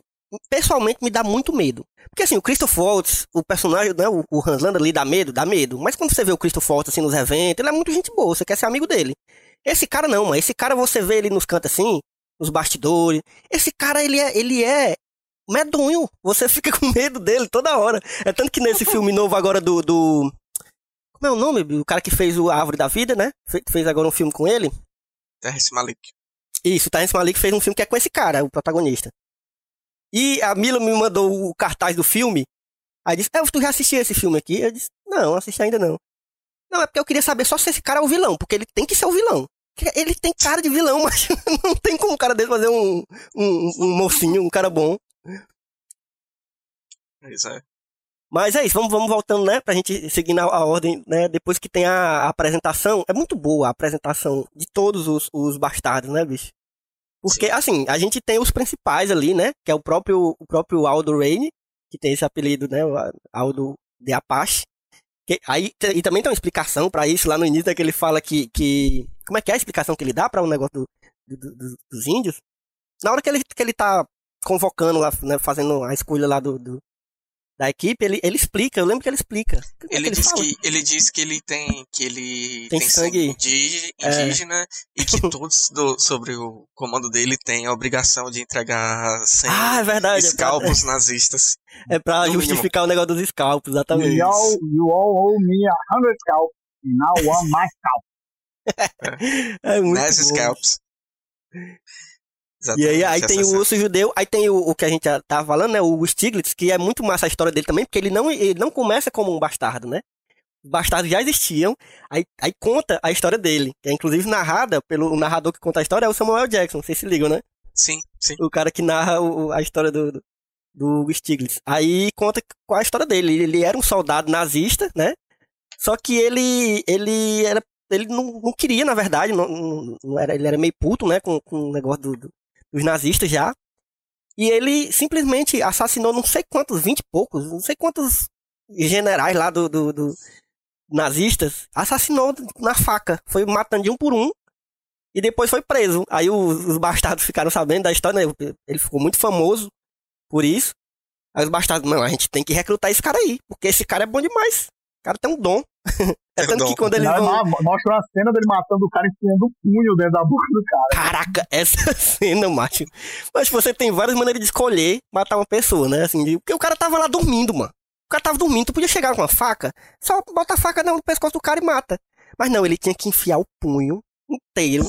pessoalmente me dá muito medo. Porque assim, o Christoph Waltz, o personagem, né, o, o Hans Landa ali dá medo, dá medo. Mas quando você vê o Christoph Waltz assim nos eventos, ele é muito gente boa, você quer ser amigo dele. Esse cara não, mas esse cara você vê ele nos cantos assim, nos bastidores. Esse cara, ele é, ele é medonho. Você fica com medo dele toda hora. É tanto que nesse filme novo agora do. do como é o nome? O cara que fez o Árvore da Vida, né? Fe- Fez agora um filme com ele. Terrence Malik. Isso, o Terrence Malik fez um filme que é com esse cara, o protagonista. E a Mila me mandou o cartaz do filme. Aí disse, é, tu já assistiu esse filme aqui? Eu disse, não, assisti ainda não. Não, é porque eu queria saber só se esse cara é o vilão, porque ele tem que ser o vilão. Ele tem cara de vilão, mas não tem como um cara dele fazer um, um, um mocinho, um cara bom. Isso é. Mas é isso, vamos, vamos voltando, né? Pra gente seguir na a ordem, né? Depois que tem a, a apresentação. É muito boa a apresentação de todos os, os bastardos, né, bicho? Porque, assim, a gente tem os principais ali, né? Que é o próprio, o próprio Aldo Raine, que tem esse apelido, né? O Aldo de Apache. Que, aí, e também tem uma explicação pra isso lá no início, né, que ele fala que, que. Como é que é a explicação que ele dá para o negócio do- do- do- dos índios? Na hora que ele, que ele tá convocando lá, né, fazendo a escolha lá do, do, da equipe, ele, ele explica, eu lembro que ele explica. Que é Ele que diz fala? que ele diz que ele tem que ele Tem tem, sangue. sangue indí- É. indígena e que todos do- sobre o comando dele têm a obrigação de entregar 100 Ah, é verdade. É pra, escalpos nazistas. é pra no mínimo. justificar o negócio dos scalpos, exatamente. You all, you all owe me a hundred scalp. And now one my scalp. É muito Nas bom. scalps. E aí, aí Exatamente, tem o urso judeu, aí tem o, o que a gente já tava falando, né? O Stiglitz, que é muito massa a história dele também, porque ele não, ele não começa como um bastardo, né? Os bastardos já existiam, aí, aí conta a história dele, que é inclusive narrada pelo narrador que conta a história, é o Samuel Jackson, vocês se ligam, né? Sim, sim. O cara que narra o- a história do, do, do Stiglitz. Aí conta qual a história dele. Ele era um soldado nazista, né? Só que ele ele era ele não, não queria, na verdade, não, não- não era, ele era meio puto, né, com, com o negócio do- do- dos nazistas já. E ele simplesmente assassinou não sei quantos, vinte e poucos, não sei quantos generais lá do, do- do- nazistas. Assassinou na faca. Foi matando de um por um. E depois foi preso. Aí os, os bastardos ficaram sabendo da história, né? Ele ficou muito famoso por isso. Aí os bastardos, não, a gente tem que recrutar esse cara aí, porque esse cara é bom demais. O cara tem um dom. É Tem um tanto que quando Não, vão. Mostra uma cena dele matando o cara enfiando o punho dentro da boca do cara. Caraca, essa cena, macho. Mas você tem várias maneiras de escolher matar uma pessoa, né? Assim, de- porque o cara tava lá dormindo, mano. O cara tava dormindo, tu podia chegar com uma faca, só bota a faca no pescoço do cara e mata. Mas não, ele tinha que enfiar o punho inteiro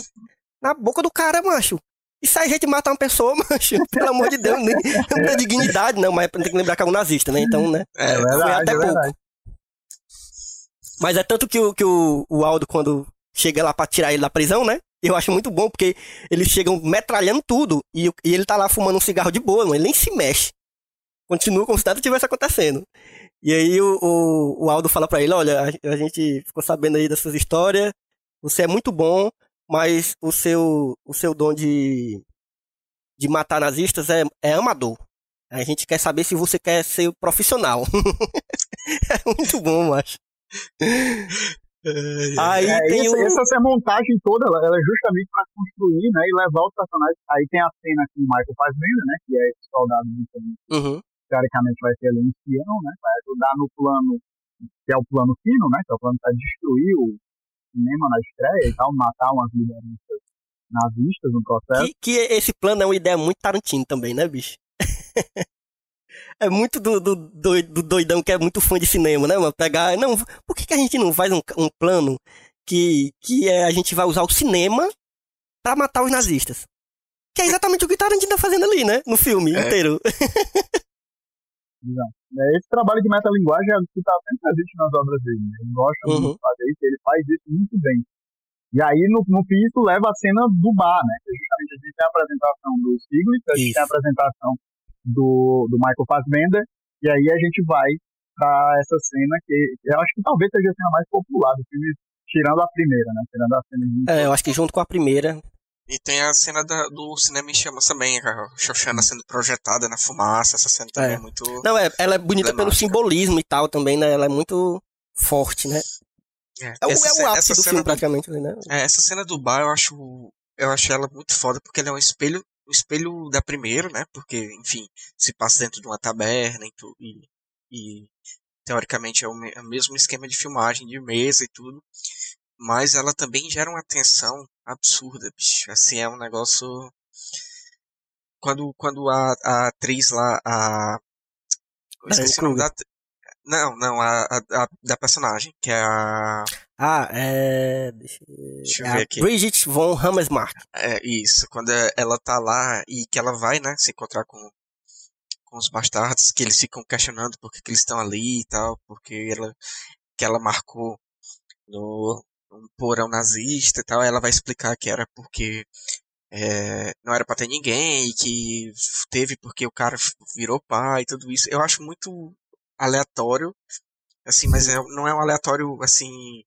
na boca do cara, macho. Isso aí gente matar uma pessoa, macho, pelo amor de Deus, nem, não tem dignidade, não, mas tem que lembrar que é um nazista, né? Então, né? É, É Foi verdade, até é pouco. Mas é tanto que, o, que o, o Aldo, quando chega lá pra tirar ele da prisão, né? Eu acho muito bom, porque eles chegam metralhando tudo e, e ele tá lá fumando um cigarro de boa, ele nem se mexe. Continua como se nada tivesse acontecendo. E aí o, o, o Aldo fala pra ele, olha, a, a gente ficou sabendo aí dessas histórias, você é muito bom, mas o seu, o seu dom de, de matar nazistas é, é amador. A gente quer saber se você quer ser profissional. é muito bom, macho. Aí É, tem essa, o. essa, essa montagem toda, ela, ela é justamente para construir, né, e levar os personagens. Aí tem a cena que o Michael Fassbender, né, que é esse soldado que Uhum. teoricamente vai ser ali um espião, né, vai ajudar no plano, que é o plano fino, né, que é o plano para destruir o cinema na estreia e tal, matar umas lideranças nazistas no processo. Que, que esse plano é uma ideia muito Tarantino também, né, bicho? é muito do, do, do, do doidão que é muito fã de cinema, né, mano? Pegar. Não, por que, que a gente não faz um, um plano que, que é, a gente vai usar o cinema pra matar os nazistas? Que é exatamente o que Tarantino tá fazendo ali, né? No filme É. inteiro. É, esse trabalho de metalinguagem é o que está sempre presente nas obras dele. né? Ele gosta muito Uhum. de fazer isso, ele faz isso muito bem. E aí, no, no fim, isso leva a cena do bar, né? Que justamente a gente tem a apresentação do Stiglitz, a gente Isso. tem a apresentação do, do Michael Fassbender, e aí a gente vai pra essa cena que eu acho que talvez seja a cena mais popular do filme, tirando a primeira, né? Tirando a cena de... É, eu acho que junto com a primeira. E tem a cena da- do Cinema em Chamas também, a Xoxana sendo projetada na fumaça, essa cena também É. é muito... Não, é, ela é bonita pelo simbolismo e tal também, né? Ela é muito forte, né? É, É, essa é o ápice do filme, praticamente, né? É, essa cena do bar eu acho eu acho ela muito foda porque ela é um espelho um espelho da primeira, né? Porque, enfim, se passa dentro de uma taberna e, tu, e, e teoricamente é o, me- é o mesmo esquema de filmagem de mesa e tudo, mas ela também gera uma tensão absurda, bicho. Assim, é um negócio quando quando a, a atriz lá a eu esqueci o nome da não, não, a, a, a- da personagem, que é a. Ah, é. Deixa, Deixa eu é ver aqui. Bridget von Hammersmark. É isso, quando é- ela tá lá e que ela vai, né, se encontrar com, com os bastardos, que eles ficam questionando por que, que eles estão ali e tal, porque ela, que ela marcou no um porão nazista e tal, ela vai explicar que era porque é, não era pra ter ninguém e que teve porque o cara virou pai e tudo isso. Eu acho muito aleatório, assim, mas é- não é um aleatório, assim,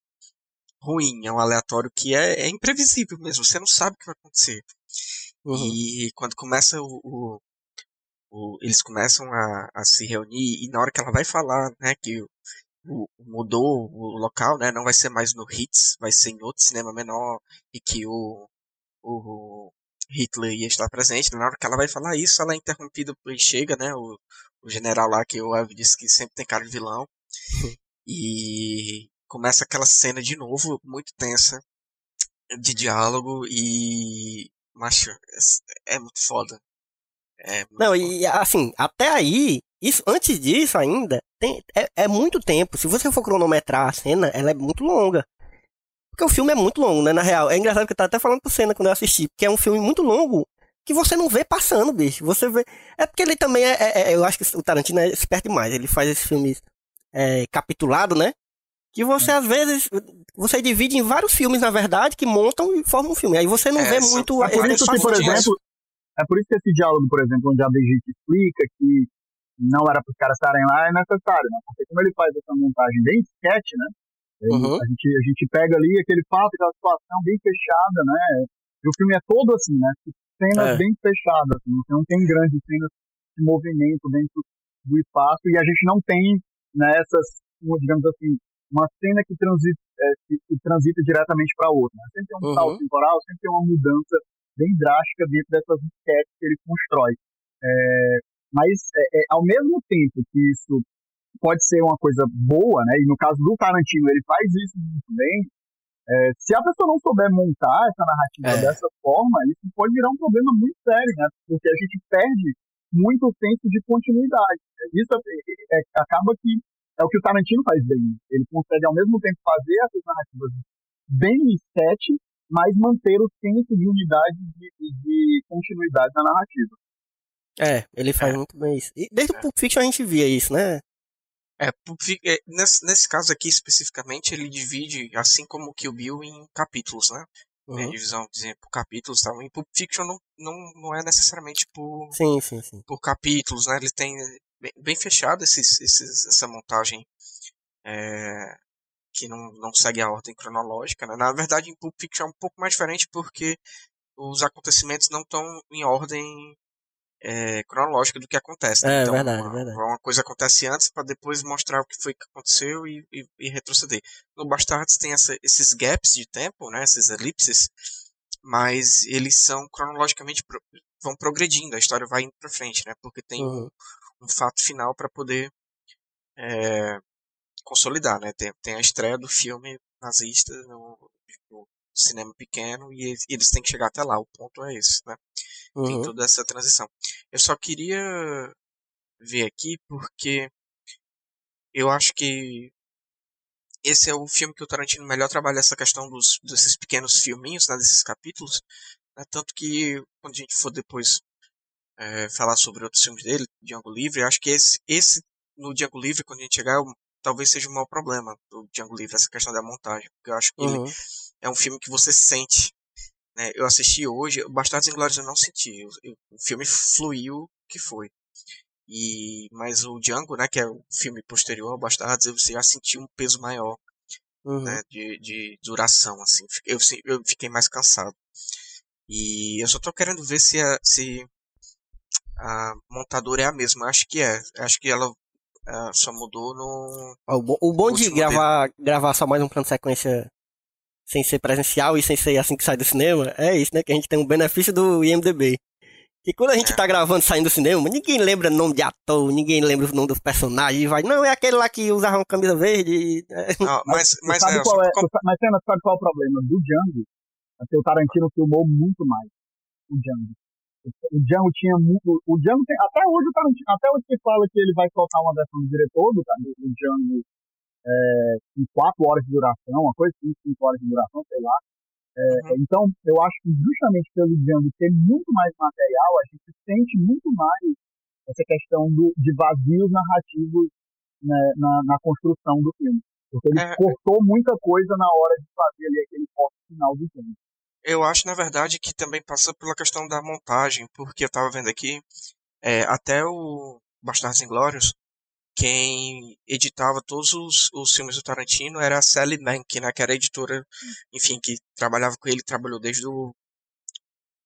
ruim, é um aleatório que é, é imprevisível mesmo, você não sabe o que vai acontecer. Uhum. E quando começa o, o- o- eles começam a, a se reunir e na hora que ela vai falar, né, que o- mudou o local, né, não vai ser mais no Hits, vai ser em outro cinema menor e que o, o Hitler ia estar presente. Na hora que ela vai falar isso, ela é interrompida e chega, né, o, o general lá que o Ev disse que sempre tem cara de vilão. e começa aquela cena de novo, muito tensa, de diálogo e. Macho, é, é muito foda. É muito Não, foda. e assim, até aí, isso, antes disso ainda, tem, é, é muito tempo. Se você for cronometrar a cena, ela é muito longa. Porque o filme é muito longo, né? Na real. É engraçado que eu tava até falando pro cena quando eu assisti, porque é um filme muito longo que você não vê passando, bicho. Você vê. É porque ele também é. é- é- eu acho que o Tarantino é esperto demais. Ele faz esses filmes é, capitulado, né? Que você, às vezes, você divide em vários filmes, na verdade, que montam e formam um filme. Aí você não É, vê muito. É por isso que, por exemplo, é por isso que esse diálogo, por exemplo, onde a Brigitte explica que não era para os caras estarem lá, é necessário, né? Porque como ele faz essa montagem bem sketch, né? Ele- Uhum. a, gente, a gente pega ali aquele fato, aquela situação bem fechada, né? E o filme é todo assim, né? Cenas É. bem fechadas, assim, você não tem grandes cenas de movimento dentro do espaço e a gente não tem nessas, digamos assim, uma cena que transita, é, que, que transita diretamente para outra. Né? Sempre tem um Uhum. salto temporal, sempre tem uma mudança bem drástica dentro dessas sketches que ele constrói. É, mas, é, é, ao mesmo tempo que isso pode ser uma coisa boa, né? E no caso do Tarantino, ele faz isso muito bem. É, se a pessoa não souber montar essa narrativa É. dessa forma, isso pode virar um problema muito sério, né? Porque a gente perde muito o senso de continuidade. Isso é- é- acaba que é o que o Tarantino faz bem. Ele consegue, ao mesmo tempo, fazer essas narrativas bem sketch, mas manter o senso de unidade e de, de continuidade na narrativa. É, ele faz É. muito bem isso. E desde É. o Pulp Fiction a gente via isso, né? É, é, nesse, nesse caso aqui especificamente, ele divide, assim como o Kill Bill, em capítulos, né? É, Uhum. divisão, por exemplo, capítulos e tal. Em Pulp Fiction não, não, não é necessariamente por, Sim, sim, sim. por capítulos, né? Ele tem bem, bem fechado esses, esses, essa montagem é, que não, não segue a ordem cronológica, né? Na verdade, em Pulp Fiction é um pouco mais diferente porque os acontecimentos não estão em ordem é, cronológica do que acontece. né? É, então, verdade, uma, verdade. uma coisa acontece antes para depois mostrar o que foi que aconteceu e, e, e retroceder. No Bastards tem essa, esses gaps de tempo, né? Esses elipses, mas eles são cronologicamente pro- vão progredindo, a história vai indo para frente, né? Porque tem um, Uhum. um fato final para poder é, consolidar, né? Tem, tem a estreia do filme nazista no, no cinema pequeno e eles, têm que chegar até lá. O ponto é esse, né? Tem Uhum. toda essa transição. Eu só queria ver aqui porque eu acho que esse é o filme que o Tarantino melhor trabalha essa questão dos desses pequenos filminhos, né, desses capítulos, né, tanto que quando a gente for depois é, falar sobre outros filmes dele, Django Livre, acho que esse, esse no Django Livre, quando a gente chegar, eu- talvez seja o maior problema do Django Livre, essa questão da montagem, porque eu acho que ele Uhum. É um filme que você sente. Né? Eu assisti hoje, Bastardos Inglórios eu não senti. Eu- eu- o filme fluiu o que foi. E, mas o Django, né, que é o filme posterior ao Bastardos, eu já senti um peso maior Uhum. né, de, de duração. Assim. Eu, eu fiquei mais cansado. E eu só tô querendo ver se a, se a montadora é a mesma. Eu acho que é. Eu acho que ela ah, só mudou no. O, bo- o bom de gravar, gravar só mais um plano de sequência sem ser presencial e sem ser assim que sai do cinema, é isso, né? Que a gente tem um benefício do IMDB. Que quando a gente É. tá gravando saindo do cinema, ninguém lembra nome de ator, ninguém lembra o nome dos personagens, vai, não, é aquele lá que usava uma camisa verde. e- é. Ah, mas, mas sabe é, qual é, mas Senna, sabe qual é o problema do Django? É que o Tarantino filmou muito mais o Django. O Django tinha muito. O Django tem, até hoje o Tarantino, até hoje se fala que ele vai soltar uma versão do diretor do, do do Django é, em 4 horas de duração, uma coisa assim, 5 horas de duração, sei lá. É, Uhum. Então, eu acho que justamente pelo Django ter muito mais material, a gente sente muito mais essa questão do, de vazios narrativos né, na, na construção do filme. Porque ele É. cortou muita coisa na hora de fazer ali aquele corte final do filme. Eu acho, na verdade, que também passa pela questão da montagem, porque eu tava vendo aqui, é, até o Bastardos Inglórios, quem editava todos os, os filmes do Tarantino era a Sally Mank, né, que era a editora, enfim, que trabalhava com ele, trabalhou desde o,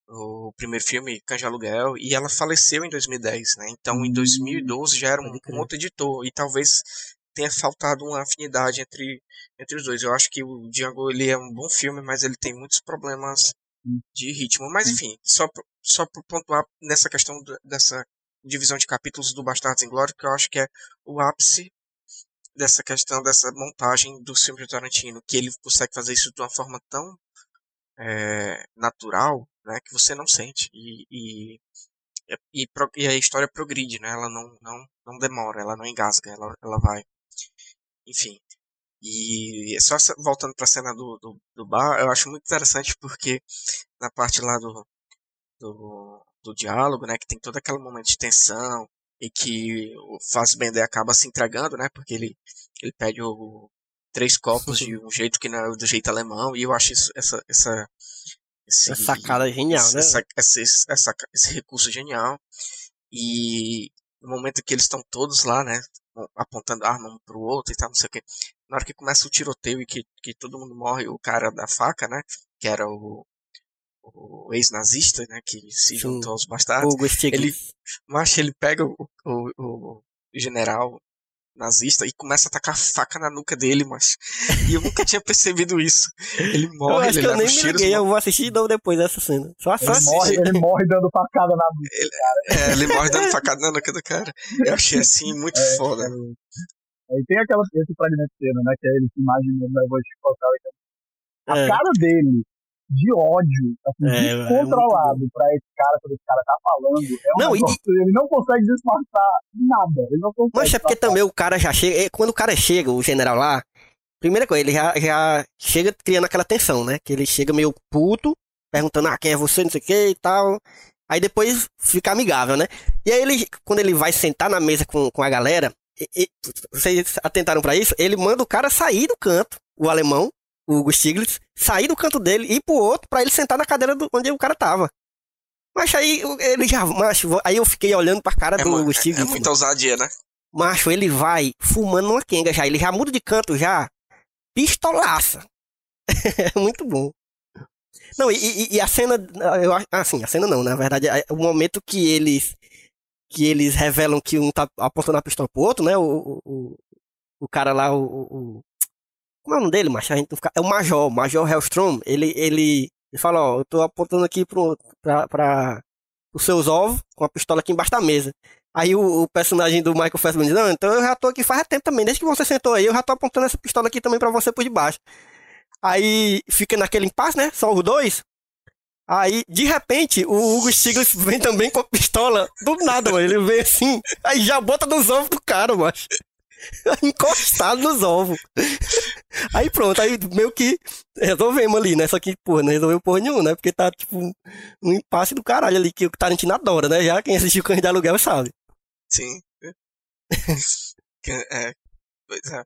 o primeiro filme, de Aluguel, e ela faleceu em 2010, né, então em Hum, 2012 já era um, um outro editor, e talvez tenha faltado uma afinidade entre, entre os dois. Eu acho que o Django ele é um bom filme, mas ele tem muitos problemas Hum. de ritmo. Mas enfim, só, só para pontuar nessa questão dessa divisão de capítulos do Bastardos em Glória, que eu acho que é o ápice dessa questão, dessa montagem do filme de Tarantino, que ele consegue fazer isso de uma forma tão é, natural, né, que você não sente. E, e, e, e, a história progride, né, ela não, não, não demora, ela não engasga, ela, ela vai. Enfim. E só voltando para a cena do, do, do, bar, eu acho muito interessante porque na parte lá do, do, do diálogo, né, que tem todo aquele momento de tensão, e que o Fassbender acaba se entregando, né? Porque ele, ele pede o, três copos de um jeito que não é do jeito alemão, e eu acho isso, essa, essa, esse, essa sacada genial, né? Essa, esse, essa, esse recurso genial. E no momento que eles estão todos lá, né? Apontando arma um pro outro e tal, não sei o que. Na hora que começa o tiroteio e que, que todo mundo morre, o cara da faca, né? Que era o, o ex-nazista, né, que se juntou aos bastardos, ele, mas ele pega o, o, o, general nazista e começa a tacar faca na nuca dele, mas e eu nunca tinha percebido isso. Ele morre, eu acho ele que eu nem me liguei, eu vou assistir de novo depois dessa cena. Só, ele, morre, ele morre dando facada na nuca. Ele, é, ele morre dando facada na nuca do cara. Eu achei assim muito é, foda. É, aí tem aquela, esse fragmento de cena, né, que é ele se imaginando, né, vou te colocar a é. cara dele de ódio, assim, é, descontrolado é pra esse cara, quando esse cara tá falando. É não, negócio, e... Ele não consegue disfarçar nada. Ele não consegue. Mas é porque também o cara já chega. Quando o cara chega, o general lá, primeira coisa, ele já, já chega criando aquela tensão, né? Que ele chega meio puto, perguntando, ah, quem é você, não sei o que e tal. Aí depois fica amigável, né? E aí ele, quando ele vai sentar na mesa com, com a galera, e, e, vocês atentaram para isso? Ele manda o cara sair do canto, o alemão, o Hugo Stiglitz, sair do canto dele e ir pro outro para ele sentar na cadeira do, onde o cara tava. Mas aí ele já. Macho, aí eu fiquei olhando pra cara é do Hugo Stiglitz. É muita ousadia, né? Macho, ele vai fumando uma quenga já. Ele já muda de canto já. Pistolaça. é muito bom. Não, e, e, a cena. Eu. Assim, a cena não, na verdade. É o momento que eles. Que eles revelam que um tá apontando a pistola pro outro, né? O, o, o cara lá, o, o como é o nome dele, mas a gente não fica. É o Major, Major Hellstrom. Ele, ele, ele fala, ó, eu tô apontando aqui pro, pra, pra os seus ovos com a pistola aqui embaixo da mesa. Aí o, o personagem do Michael Fassbender diz, não, então eu já tô aqui faz tempo também, desde que você sentou aí, eu já tô apontando essa pistola aqui também pra você por debaixo. Aí fica naquele impasse, né? Só os dois. Aí, de repente, o Hugo Stiglitz vem também com a pistola. Do nada, mano. Ele vem assim, aí já bota nos ovos do cara, macho. encostado nos ovos. Aí pronto, aí meio que resolvemos ali, né? Só que, porra, não resolveu porra nenhuma, né? Porque tá, tipo, um impasse do caralho ali, que o Tarantino adora, né? Já quem assistiu Cães de Aluguel sabe. Sim. é, pois é.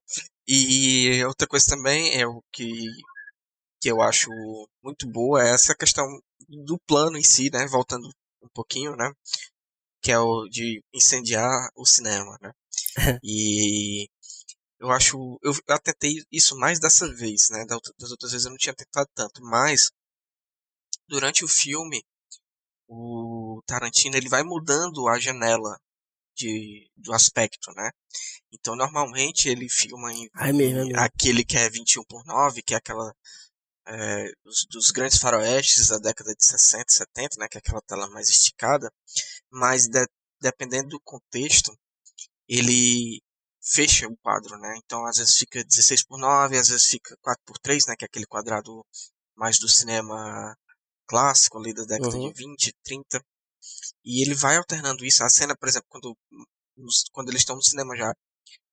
E outra coisa também é o que, que eu acho muito boa é essa questão do plano em si, né? Voltando um pouquinho, né? Que é o de incendiar o cinema, né? e eu acho. Eu, eu tentei isso mais dessa vez, né? Das outras vezes eu não tinha tentado tanto, mas durante o filme, o Tarantino ele vai mudando a janela de, do aspecto, né? Então, normalmente ele filma em, Ai, mesmo, mesmo. aquele que é 21 por 9, que é aquela é, dos, dos, grandes faroestes da década de 60, 70, né? Que é aquela tela mais esticada. Mas de, dependendo do contexto, ele fecha o quadro, né? Então às vezes fica 16 por 9, às vezes fica 4 por 3, né? Que é aquele quadrado mais do cinema clássico ali da década uhum. de 20, 30. E ele vai alternando isso. A cena, por exemplo, quando, quando eles estão no cinema já,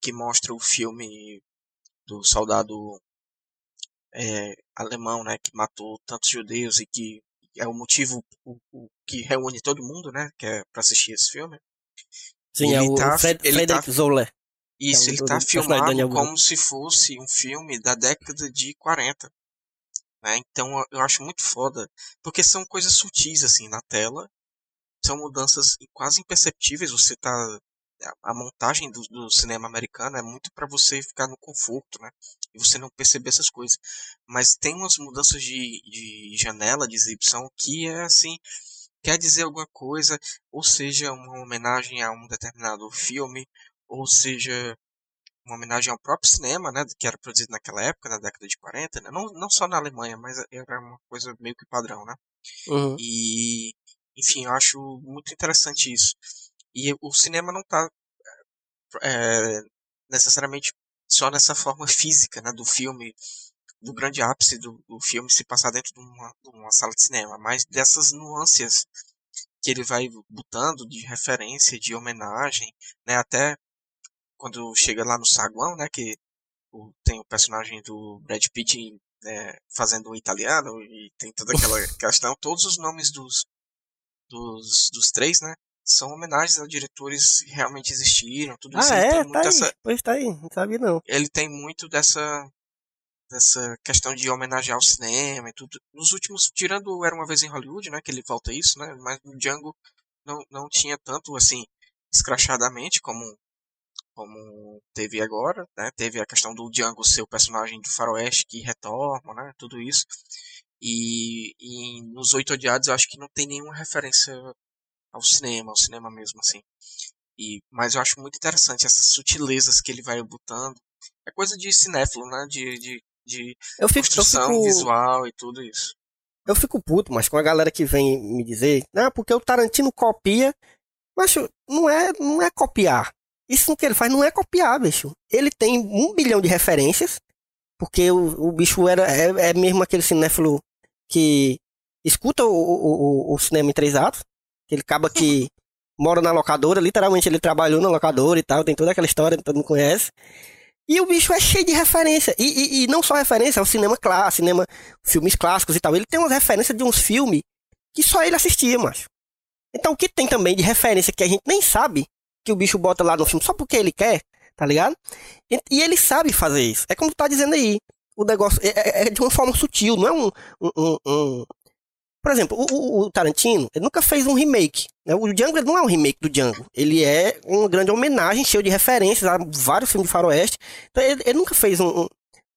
que mostra o filme do soldado é, alemão, né? Que matou tantos judeus e que é o motivo o, o que reúne todo mundo, né? Que é para assistir esse filme. Sim, ele é o tá, Fred, ele Frederick tá, Zoller. Isso, é ele tá filmado como se fosse um filme da década de 40. Né? Então eu acho muito foda, porque são coisas sutis assim na tela, são mudanças quase imperceptíveis. Você tá a montagem do, do cinema americano é muito para você ficar no conforto, né? E você não perceber essas coisas. Mas tem umas mudanças de, de janela, de exibição que é assim quer dizer alguma coisa, ou seja, uma homenagem a um determinado filme, ou seja, uma homenagem ao próprio cinema, né, que era produzido naquela época, na década de 40, né, não, não só na Alemanha, mas era uma coisa meio que padrão, né. Uhum. E, enfim, eu acho muito interessante isso. E o cinema não está é, necessariamente só nessa forma física né, do filme, do grande ápice do, do filme se passar dentro de uma, de uma, sala de cinema, mas dessas nuances que ele vai botando de referência, de homenagem, né, até quando chega lá no saguão, né, que tem o personagem do Brad Pitt né, fazendo um italiano e tem toda aquela questão, todos os nomes dos, dos, dos três, né, são homenagens a diretores que realmente existiram, tudo ah, isso. É? Tá aí. Pois tá aí, não sabia não. Ele tem muito dessa dessa questão de homenagear o cinema e tudo. Nos últimos, tirando Era Uma Vez em Hollywood, né, que ele falta isso, né, mas no Django não, não tinha tanto, assim, escrachadamente como como teve agora, né, teve a questão do Django ser o personagem do faroeste que retorna, né, tudo isso. E, e nos Oito Odiados eu acho que não tem nenhuma referência ao cinema, ao cinema mesmo, assim. E, mas eu acho muito interessante essas sutilezas que ele vai botando. É coisa de cinéfilo, né? De, de, de eu fico, construção eu fico, visual e tudo isso. Eu fico puto, mas com a galera que vem me dizer, não, porque o Tarantino copia. Mas não é, não é copiar. Isso que ele faz não é copiar, bicho. Ele tem um bilhão de referências, porque o, o bicho era, é, é mesmo aquele cinéfilo que escuta o, o, o, cinema em três atos, ele acaba que mora na locadora, literalmente ele trabalhou na locadora e tal, tem toda aquela história que todo mundo conhece. E o bicho é cheio de referência. E, e, e não só referência ao cinema clássico, cinema, filmes clássicos e tal. Ele tem umas referências de uns filmes que só ele assistia, macho. Então o que tem também de referência que a gente nem sabe que o bicho bota lá no filme só porque ele quer, tá ligado? E, e ele sabe fazer isso. É como tu tá dizendo aí. O negócio é, é, é de uma forma sutil, não é um, um, um, por exemplo, o, o, Tarantino, ele nunca fez um remake. Né? O Django não é um remake do Django. Ele é uma grande homenagem, cheio de referências a vários filmes de faroeste. Então, ele, ele nunca fez um, um,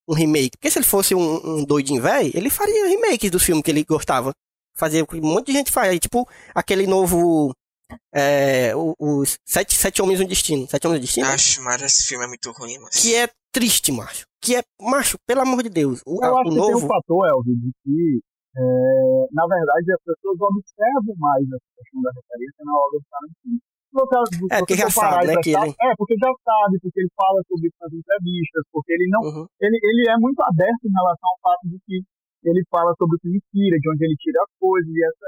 um, remake. Porque se ele fosse um, um doidinho velho, ele faria remakes dos filmes que ele gostava. Fazia o que um monte de gente faz. Tipo, aquele novo... É, os Sete, Sete Homens no Destino. Sete Homens no Destino? Acho, mas esse filme é muito ruim, mas... Que é triste, macho. Que é, macho, pelo amor de Deus. O, Eu acho o novo... que tem um fator, Elvio, de que é, na verdade, as pessoas observam mais essa questão da referência na obra do Tarantino. Você, é, porque já sabe, né, que ele... É, porque já sabe, porque ele fala sobre isso nas entrevistas, porque ele não... Uhum. Ele, ele é muito aberto em relação ao fato de que ele fala sobre o que inspira, de onde ele tira as coisas e etc.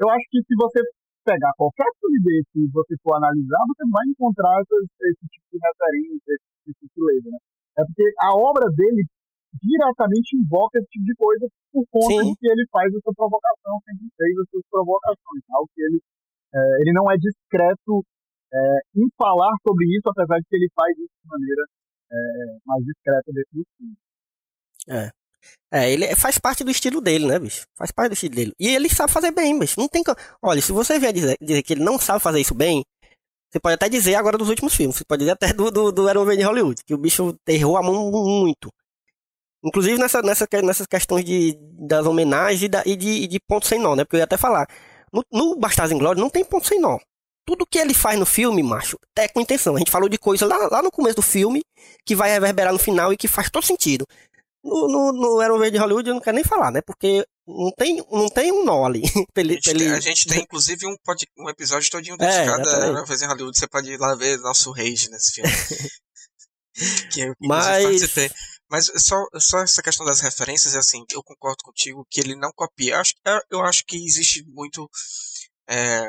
Eu acho que se você pegar qualquer filme desse e você for analisar, você vai encontrar esse, esse tipo de referência, esse tipo de coisa, né? É porque a obra dele diretamente invoca esse tipo de coisa por conta Sim. de que ele faz essa provocação, sempre fez essas provocações. Algo que ele, é, ele não é discreto é, em falar sobre isso, apesar de que ele faz isso de maneira é, mais discreta dentro do filme. É. É, ele faz parte do estilo dele, né, bicho? Faz parte do estilo dele. E ele sabe fazer bem, bicho. Não tem Olha, se você vier dizer, dizer, que ele não sabe fazer isso bem, você pode até dizer agora dos últimos filmes. Você pode dizer até do, do, do Era um de Hollywood, que o bicho errou a mão muito. Inclusive nessa, nessa, nessas questões de, das homenagens e, da, e de, de ponto sem nó, né? Porque eu ia até falar. No, no Bastardos em Glória não tem ponto sem nó. Tudo que ele faz no filme, macho, é com intenção. A gente falou de coisa lá, lá no começo do filme que vai reverberar no final e que faz todo sentido. No, no, no Era um Verde de Hollywood eu não quero nem falar, né? Porque não tem, não tem um nó ali. a, gente tem, a, gente tem, inclusive, um, pod, um episódio todinho é, dedicado é, a Vez em Hollywood. Você pode ir lá ver nosso rage nesse filme. que, Mas... Mas só, só essa questão das referências, é assim, eu concordo contigo que ele não copia. Eu acho, eu acho que existe muito é,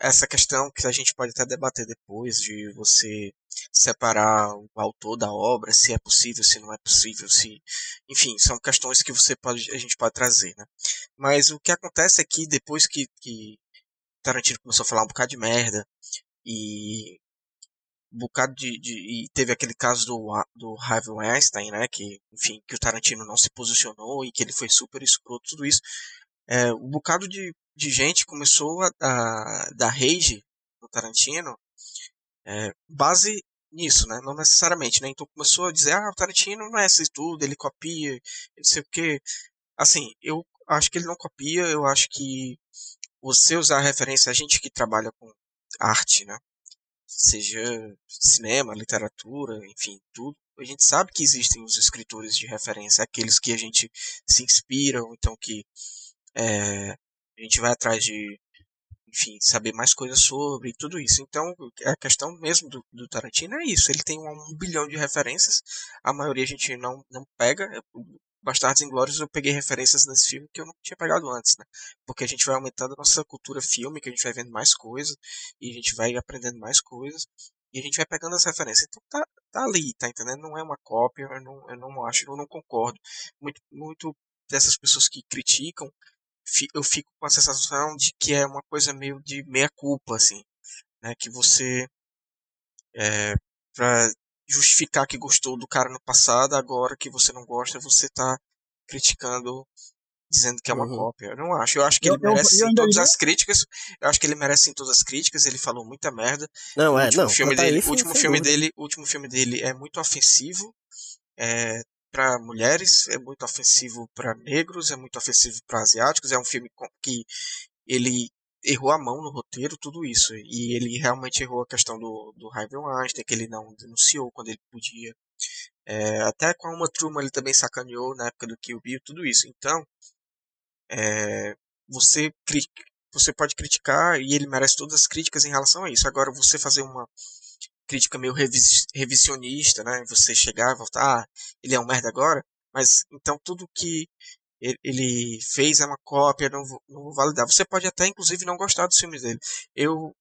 essa questão que a gente pode até debater depois, de você separar o autor da obra, se é possível, se não é possível, se. Enfim, são questões que você pode, a gente pode trazer, né? Mas o que acontece é que depois que, que Tarantino começou a falar um bocado de merda e um bocado de, de, e teve aquele caso do, do Harvey Weinstein, né, que, enfim, que o Tarantino não se posicionou e que ele foi super escroto, tudo isso. É, um bocado de, de gente começou a, a dar rage no Tarantino é, base nisso, né, não necessariamente, né, então começou a dizer, ah, o Tarantino não é isso tudo, ele copia, não sei o que. Assim, eu acho que ele não copia, eu acho que você usar referência, a gente que trabalha com arte, né, seja cinema, literatura, enfim, tudo. A gente sabe que existem os escritores de referência, aqueles que a gente se inspira, ou então que é, a gente vai atrás de, enfim, saber mais coisas sobre tudo isso. Então, a questão mesmo do, do Tarantino é isso. Ele tem um, um, bilhão de referências. A maioria a gente não, não pega. Bastardos Inglórios eu peguei referências nesse filme que eu não tinha pegado antes, né? Porque a gente vai aumentando a nossa cultura filme, que a gente vai vendo mais coisas, e a gente vai aprendendo mais coisas, e a gente vai pegando as referências. Então tá, tá ali, tá entendendo? Não é uma cópia, eu não, eu não acho, eu não concordo. Muito, muito dessas pessoas que criticam eu fico com a sensação de que é uma coisa meio de meia culpa, assim, né? Que você, é, para justificar que gostou do cara no passado, agora que você não gosta, você tá criticando, dizendo que é uma uhum. cópia. Eu não acho. Eu acho que eu, ele merece eu, eu todas as críticas. Eu acho que ele merece todas as críticas. Ele falou muita merda. Não é, não. Filme dele, isso, último filme dele, o último filme dele é muito ofensivo. É, para mulheres, é muito ofensivo para negros, é muito ofensivo para asiáticos. É um filme que ele errou a mão no roteiro, tudo isso. E ele realmente errou a questão do, do Harvey Weinstein, que ele não denunciou quando ele podia. É, até com a Uma Truman ele também sacaneou na época do Kill Bill, tudo isso. Então, é, você, você pode criticar e ele merece todas as críticas em relação a isso. Agora, você fazer uma crítica meio revisionista, né? Você chegar e voltar, ah, ele é um merda agora, mas então tudo que ele fez é uma cópia, não vou, não vou validar. Você pode até, inclusive, não gostar dos filmes dele. Eu,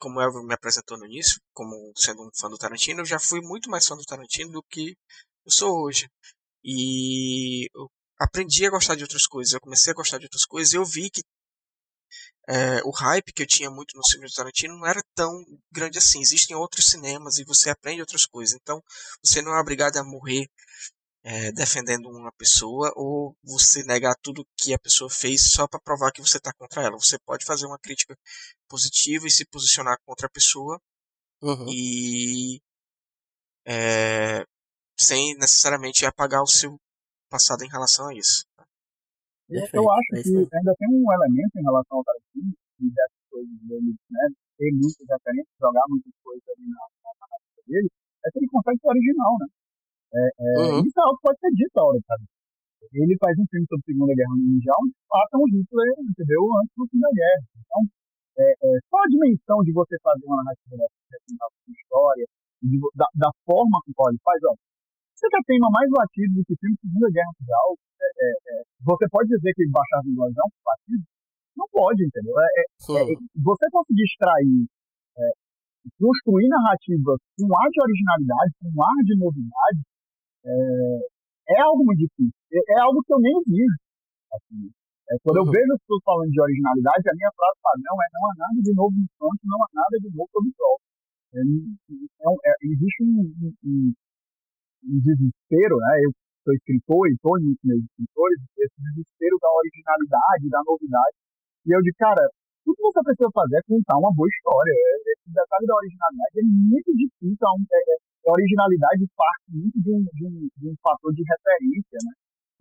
como o Elvio me apresentou no início, como sendo um fã do Tarantino, eu já fui muito mais fã do Tarantino do que eu sou hoje. E eu aprendi a gostar de outras coisas, eu comecei a gostar de outras coisas e eu vi que é, o hype que eu tinha muito no cinema de Tarantino não era tão grande assim. Existem outros cinemas e você aprende outras coisas. Então, você não é obrigado a morrer é, defendendo uma pessoa ou você negar tudo que a pessoa fez só para provar que você está contra ela. Você pode fazer uma crítica positiva e se posicionar contra a pessoa uhum. e é, sem necessariamente apagar o seu passado em relação a isso. Perfeito, eu acho que ainda tem um elemento em relação ao Tarantino, e dessas coisas dele, né, ter muitas referências, jogar muitas coisas ali na, narrativa dele, é que ele consegue ser original, né? É, é, uhum. Isso é algo que pode ser dito a hora, sabe? Ele faz um filme sobre a Segunda Guerra Mundial onde passa um Hitler, entendeu? Antes do fim da guerra. Então, é, é, só a dimensão de você fazer uma narrativa dessa, de história, de, da, da forma com ele faz, ó, você quer tema mais batido do que filme Segunda Guerra Mundial, é, é, é, você pode dizer que baixar em Glórias é um batido? Não pode, entendeu? É você conseguir extrair, construir narrativas com um ar de originalidade, com um ar de novidade, é, algo muito difícil. É, algo que eu nem vejo. Assim, quando eu uhum. vejo as pessoas falando de originalidade, a minha frase padrão é não há nada de novo no front, não há nada de novo sobre o sol. existe um, um, um desespero, né? Eu sou escritor e estou em meus escritores, esse desespero da originalidade, da novidade. E eu digo, cara, tudo que você precisa fazer é contar uma boa história. Esse detalhe da originalidade é muito difícil. É, é, a originalidade parte muito de um, de, um, de um fator de referência, né?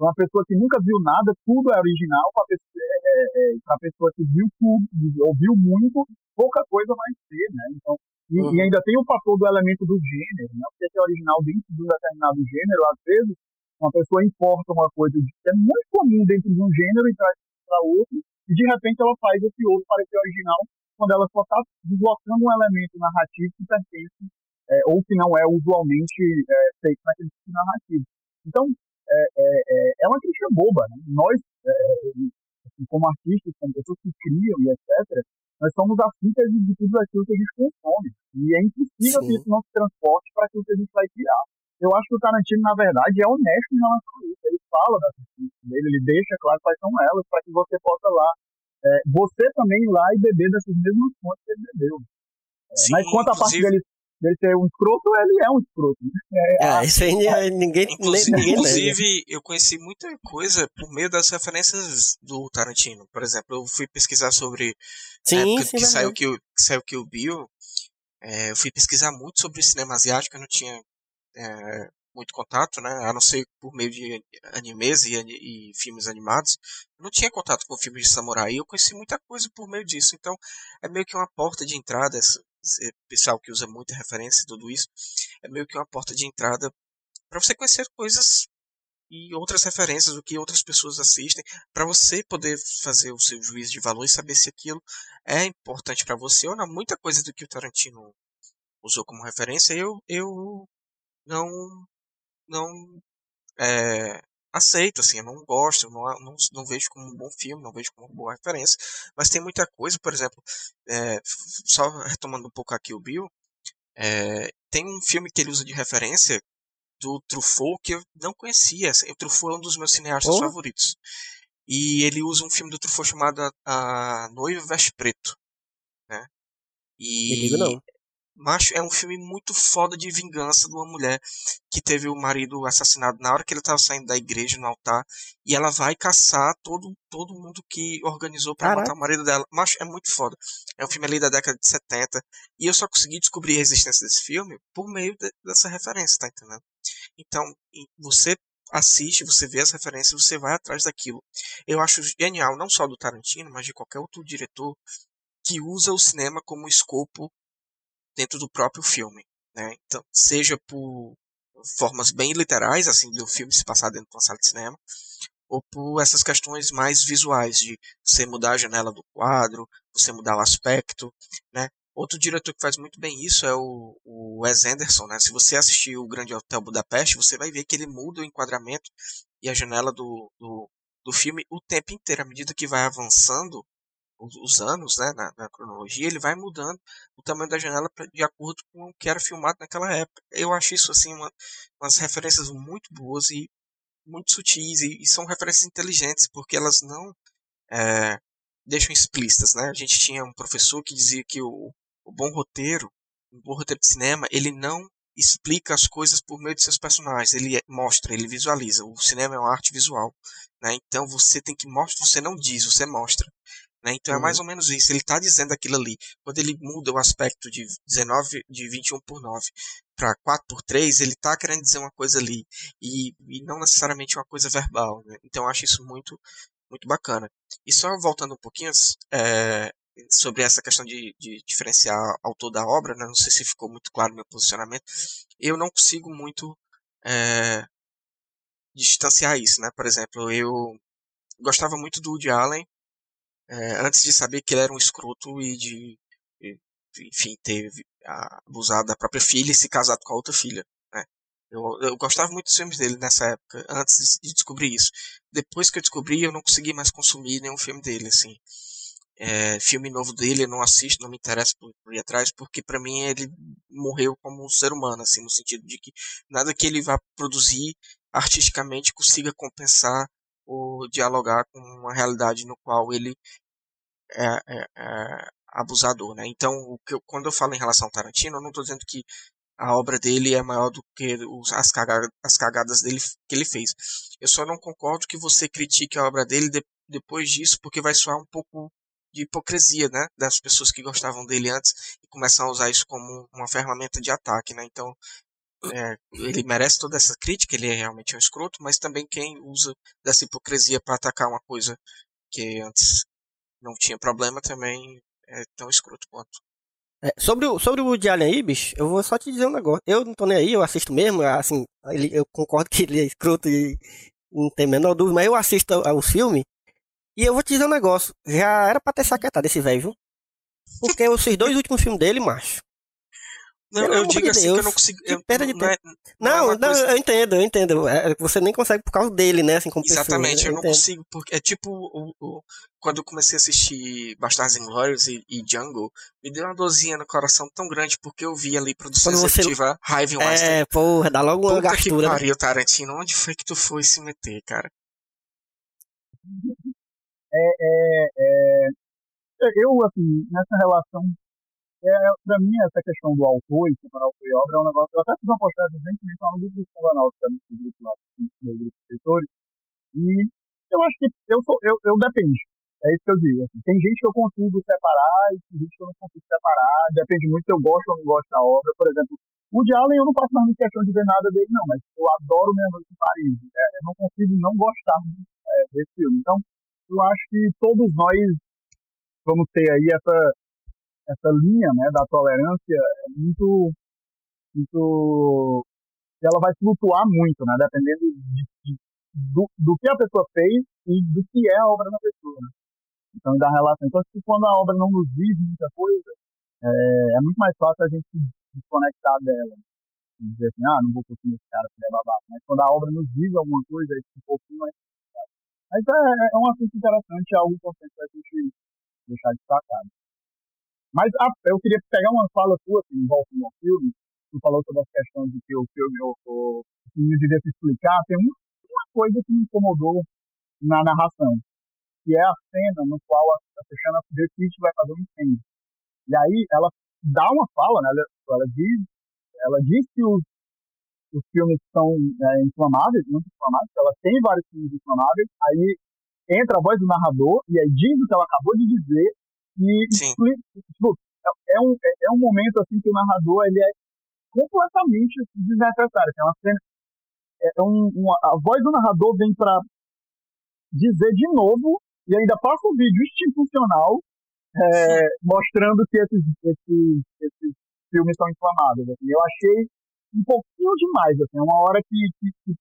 Uma pessoa que nunca viu nada, tudo é original. Para a pessoa, é, é, é pessoa que viu tudo, ouviu muito, pouca coisa vai ser, né? Então, e, uhum. e, ainda tem o fator do elemento do gênero, né? Porque é original dentro de um determinado gênero, às vezes, uma pessoa importa uma coisa que é muito comum dentro de um gênero e traz para outro, e de repente ela faz esse outro parecer original, quando ela só está deslocando um elemento narrativo que pertence, é, ou que não é usualmente é, feito naquele tipo narrativo. Então, é, é, é, é uma crítica boba. Né? Nós, é, assim, como artistas, como pessoas que criam e etc., nós somos a síntese de tudo aquilo que a gente consome. E é impossível Sim. que isso não se transporte para aquilo que a gente vai criar. Eu acho que o Tarantino, na verdade, é honesto em relação a isso. Ele fala das dele, ele deixa claro quais são elas, para que você possa lá, é, você também ir lá e beber dessas mesmas fontes que ele bebeu. Sim, mas quanto à parte dele dele ser um escroto, ele é um escroto. Né? É, é, isso aí é, ninguém, inclusive, ninguém inclusive eu conheci muita coisa por meio das referências do Tarantino. Por exemplo, eu fui pesquisar sobre sim, sim, que, saiu que, que saiu que o Bill. É, eu fui pesquisar muito sobre cinema asiático, eu não tinha é, muito contato, né? A não ser por meio de animes e, e, filmes animados. Eu não tinha contato com filmes de samurai. Eu conheci muita coisa por meio disso. Então, é meio que uma porta de entrada pessoal que usa muita referência e tudo isso, é meio que uma porta de entrada para você conhecer coisas e outras referências, o que outras pessoas assistem, para você poder fazer o seu juízo de valor e saber se aquilo é importante para você ou não. Muita coisa do que o Tarantino usou como referência, eu, eu não, não é, aceito, assim, eu não gosto, não, não, não, vejo como um bom filme, não vejo como uma boa referência, mas tem muita coisa, por exemplo, é, só retomando um pouco aqui o Bill, é, tem um filme que ele usa de referência do Truffaut que eu não conhecia. Assim, o Truffaut é um dos meus cineastas oh. favoritos. E ele usa um filme do Truffaut chamado A Noiva Veste Preto. Né? E. Macho, é um filme muito foda de vingança de uma mulher que teve o marido assassinado na hora que ele estava saindo da igreja no altar e ela vai caçar todo, todo mundo que organizou para matar o marido dela. Macho, é muito foda. É um filme ali da década de 70 e eu só consegui descobrir a existência desse filme por meio de, dessa referência, tá entendendo? Então, você assiste, você vê as referências, você vai atrás daquilo. Eu acho genial, não só do Tarantino, mas de qualquer outro diretor que usa o cinema como escopo dentro do próprio filme. Né? Então, seja por formas bem literais, assim, do filme se passar dentro de uma sala de cinema, ou por essas questões mais visuais, de você mudar a janela do quadro, você mudar o aspecto, né? Outro diretor que faz muito bem isso é o, o Wes Anderson, né? Se você assistir o Grande Hotel Budapeste, você vai ver que ele muda o enquadramento e a janela do, do, do filme o tempo inteiro, à medida que vai avançando os anos, né, na, na, cronologia, ele vai mudando o tamanho da janela pra, de acordo com o que era filmado naquela época. Eu acho isso assim uma, umas referências muito boas e muito sutis e, e são referências inteligentes porque elas não é, deixam explícitas, né? A gente tinha um professor que dizia que o, o bom roteiro, um bom roteiro de cinema, ele não explica as coisas por meio de seus personagens, ele mostra, ele visualiza. O cinema é uma arte visual, né? Então você tem que mostrar, você não diz, você mostra. Né? Então é mais ou menos isso. Ele está dizendo aquilo ali. Quando ele muda o aspecto de 19, de 21 por 9 para 4 por 3, ele está querendo dizer uma coisa ali. E, e não necessariamente uma coisa verbal. Né? Então eu acho isso muito, muito bacana. E só voltando um pouquinho é, sobre essa questão de, de diferenciar autor da obra, né? não sei se ficou muito claro meu posicionamento. Eu não consigo muito é, distanciar isso. Né? Por exemplo, eu gostava muito do Woody Allen é, antes de saber que ele era um escroto e de, enfim, ter abusado da própria filha e se casado com a outra filha. Né? Eu, eu gostava muito dos filmes dele nessa época, antes de, de, descobrir isso. Depois que eu descobri, eu não consegui mais consumir nenhum filme dele, assim. É, filme novo dele eu não assisto, não me interessa por, por ir atrás, porque para mim ele morreu como um ser humano, assim, no sentido de que nada que ele vá produzir artisticamente consiga compensar ou dialogar com uma realidade no qual ele é, é, é abusador, né? Então, o que eu, quando eu falo em relação ao Tarantino, eu não estou dizendo que a obra dele é maior do que os, as, cagadas, as cagadas dele que ele fez. Eu só não concordo que você critique a obra dele de, depois disso, porque vai soar um pouco de hipocrisia, né? Das pessoas que gostavam dele antes e começam a usar isso como uma ferramenta de ataque, né? Então, é, ele merece toda essa crítica, ele é realmente um escroto, mas também quem usa dessa hipocrisia para atacar uma coisa que antes não tinha problema também é tão escroto quanto. É, sobre, o, sobre o Woody aí, bicho, eu vou só te dizer um negócio. Eu não tô nem aí, eu assisto mesmo, assim, ele, eu concordo que ele é escroto e não tem a menor dúvida, mas eu assisto ao filme e eu vou te dizer um negócio. Já era pra ter saquetado esse velho, viu? Porque esses dois últimos filmes dele, macho, não, eu digo assim Deus, que eu não consigo. Eu, perda de não, tempo. É, não, não, é não coisa... eu entendo, eu entendo. É, você nem consegue por causa dele, né? Assim, como Exatamente, pessoa, eu, eu não consigo. porque É tipo o, o, quando eu comecei a assistir Bastards Inglorious e, e Jungle, me deu uma dorzinha no coração tão grande porque eu vi ali produção quando executiva você... Harvey Weinstein. É, porra, dá logo uma Puta gastura. que né? pariu, Tarantino. Onde foi que tu foi se meter, cara? É, é, é, eu, assim, nessa relação é, pra mim, essa questão do autor e separar autor e obra é um negócio. Eu até fiz uma postagem recentemente lá no grupo do Convenal, que é no grupo lá, no grupo de escritores, e eu acho que eu, sou, eu, eu depende. É isso que eu digo. Assim. Tem gente que eu consigo separar e tem gente que eu não consigo separar. Depende muito se eu gosto ou não gosto da obra. Por exemplo, o de Allen eu não faço mais questão de ver nada dele, não, mas eu adoro Meia Noite em Paris. É, eu não consigo não gostar é, desse filme. Então, eu acho que todos nós vamos ter aí essa essa linha né, da tolerância é muito, muito ela vai flutuar muito, né, dependendo de, de, do, do que a pessoa fez e do que é a obra da pessoa. Né? Então, da relação. Então, tipo, quando a obra não nos diz muita coisa, é, é, muito mais fácil a gente se desconectar dela. Dizer assim, ah, não vou curtir esse cara, porque é. Mas quando a obra nos diz alguma coisa, é um pouquinho mais Mas é, é um assunto interessante, é algo importante para a gente deixar destacado. Mas a, eu queria pegar uma fala sua, assim, em volta do filme, tu falou sobre as questões de que o filme, o, o filme devia explicar, tem uma, coisa que me incomodou na narração, que é a cena no qual a, a Teixeira decide vai fazer um incêndio. E aí ela dá uma fala, né? Ela, ela diz, ela diz que os, os filmes são é, inflamáveis, muito inflamáveis, ela tem vários filmes inflamáveis, aí entra a voz do narrador e aí diz o que ela acabou de dizer e explica, tipo, é, é um, é, é um momento assim que o narrador ele é completamente desnecessário. É uma cena, é, é um, uma, a voz do narrador vem para dizer de novo e ainda passa um vídeo institucional é, mostrando que esses, esses, esses filmes são inflamados. Assim. Eu achei um pouquinho demais, assim, uma hora que, que, que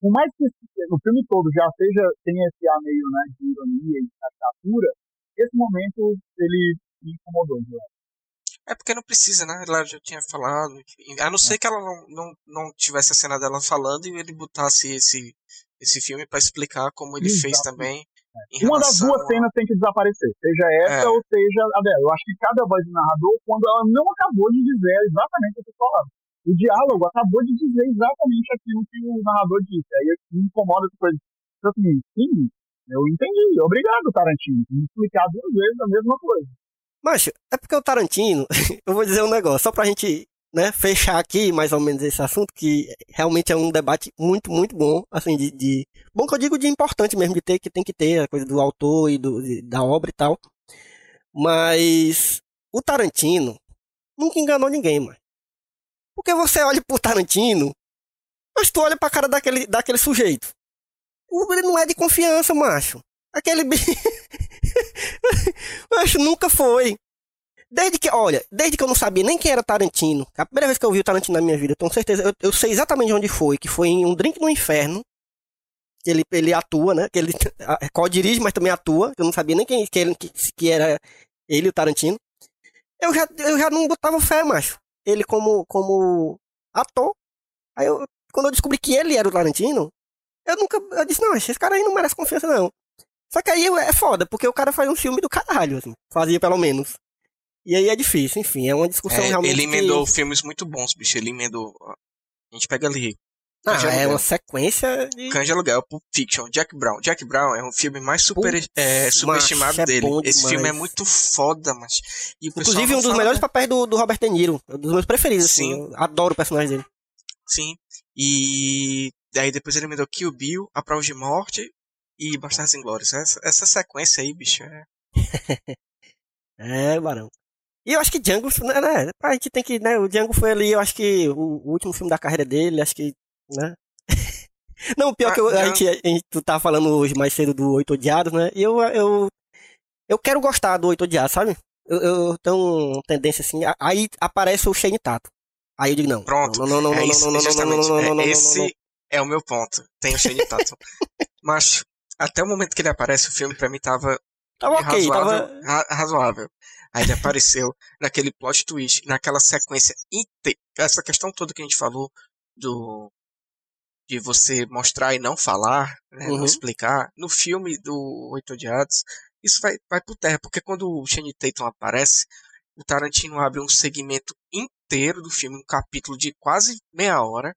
por mais que o filme todo já seja tenha esse ar meio né, de ironia e caricatura, esse momento ele me incomodou. É porque não precisa, né? Ela já tinha falado. A não ser que ela não, não, não tivesse a cena dela falando e ele botasse esse, esse filme para explicar como ele Exato. fez também. É. Uma das duas cenas tem que desaparecer, seja essa é. ou seja a dela. Eu acho que cada voz do narrador, quando ela não acabou de dizer exatamente o que falava. O diálogo acabou de dizer exatamente aquilo que o narrador disse. Aí me incomoda essa coisa. Então, assim, sim, eu entendi. Obrigado, Tarantino. Me explicar duas vezes a mesma coisa. Mas é porque o Tarantino, eu vou dizer um negócio, só pra gente né, fechar aqui mais ou menos esse assunto, que realmente é um debate muito, muito bom, assim, de, de, bom que eu digo de importante mesmo, de ter, que tem que ter a coisa do autor e do, de, da obra e tal. Mas o Tarantino nunca enganou ninguém, mano. Porque você olha pro Tarantino, mas tu olha pra cara daquele, daquele sujeito. Ele não é de confiança, macho. Aquele Macho, nunca foi. Desde que, olha, desde que eu não sabia nem quem era Tarantino, a primeira vez que eu vi o Tarantino na minha vida, tenho certeza, eu, eu sei exatamente onde foi, que foi em Um Drink no Inferno, que ele, ele atua, né, que ele co-dirige, mas também atua, eu não sabia nem quem que, ele, que, que era ele, o Tarantino. Eu já, eu já não botava fé, macho. Ele como, como ator. Aí eu, quando eu descobri que ele era o Tarantino, eu nunca, eu disse, não, esse cara aí não merece confiança não. Só que aí é foda, porque o cara faz um filme do caralho, assim. Fazia pelo menos. E aí é difícil, enfim, é uma discussão é, realmente. Ele emendou que... filmes muito bons, bicho. Ele emendou. A gente pega ali. Ah, é uma sequência de. De Aluguel, Pulp Fiction, Jack Brown. Jack Brown é um filme mais super, é, subestimado é dele. Esse filme é muito foda, mas. Inclusive, um dos melhores papéis do, do Robert De Niro. Um dos meus preferidos, assim. Sim. assim. Eu adoro o personagem dele. Sim. E. Daí depois ele emendou Kill Bill, A Prova de Morte e Bastardos Inglórios. Essa, essa sequência aí, bicho, é. é, Barão. E eu acho que Django, né, né, a gente tem que, né, o Django foi ali, eu acho que o, o último filme da carreira dele, acho que, né. Não, pior ah, que eu, a, gente, a gente, tu tava falando hoje mais cedo do Oito Odiados, né, e eu, eu, eu quero gostar do Oito Odiados, sabe? Eu, eu tenho tendência assim, aí aparece o Shane Tato. Aí eu digo, não. Pronto. Não, não, não, é não, isso, não, não, não, não, não, não, Esse é o meu ponto. Tem o Shane Tatum. Mas até o momento que ele aparece, o filme pra mim tava, tava okay, razoável, tava... razoável. Aí ele apareceu naquele plot twist, naquela sequência inteira. Essa questão toda que a gente falou do de você mostrar e não falar, né, uhum. não explicar. No filme do Oito Odiados, isso vai, vai por terra, porque quando o Shane Tatum aparece, o Tarantino abre um segmento inteiro do filme, um capítulo de quase meia hora,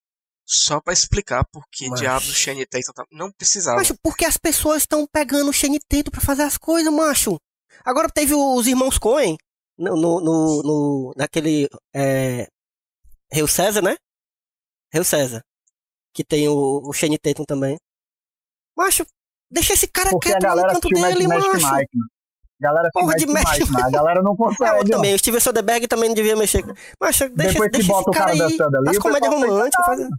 só para explicar por que Mas... diabos o Shane Tatum tá... não precisava. Macho, porque as pessoas estão pegando o Shane Tatum pra fazer as coisas, macho. Agora teve os irmãos Coen no, no, no, no naquele é, Rio César, né? Rio César. Que tem o, o Shane Tatum também. Macho, deixa esse cara porque quieto no canto dele, macho. Mike, galera Porra de mexe, Mike, a galera não consegue. Eu também, o Steven Soderbergh também não devia mexer. Mas deixa, Depois deixa esse cara, cara aí, as comédias românticas,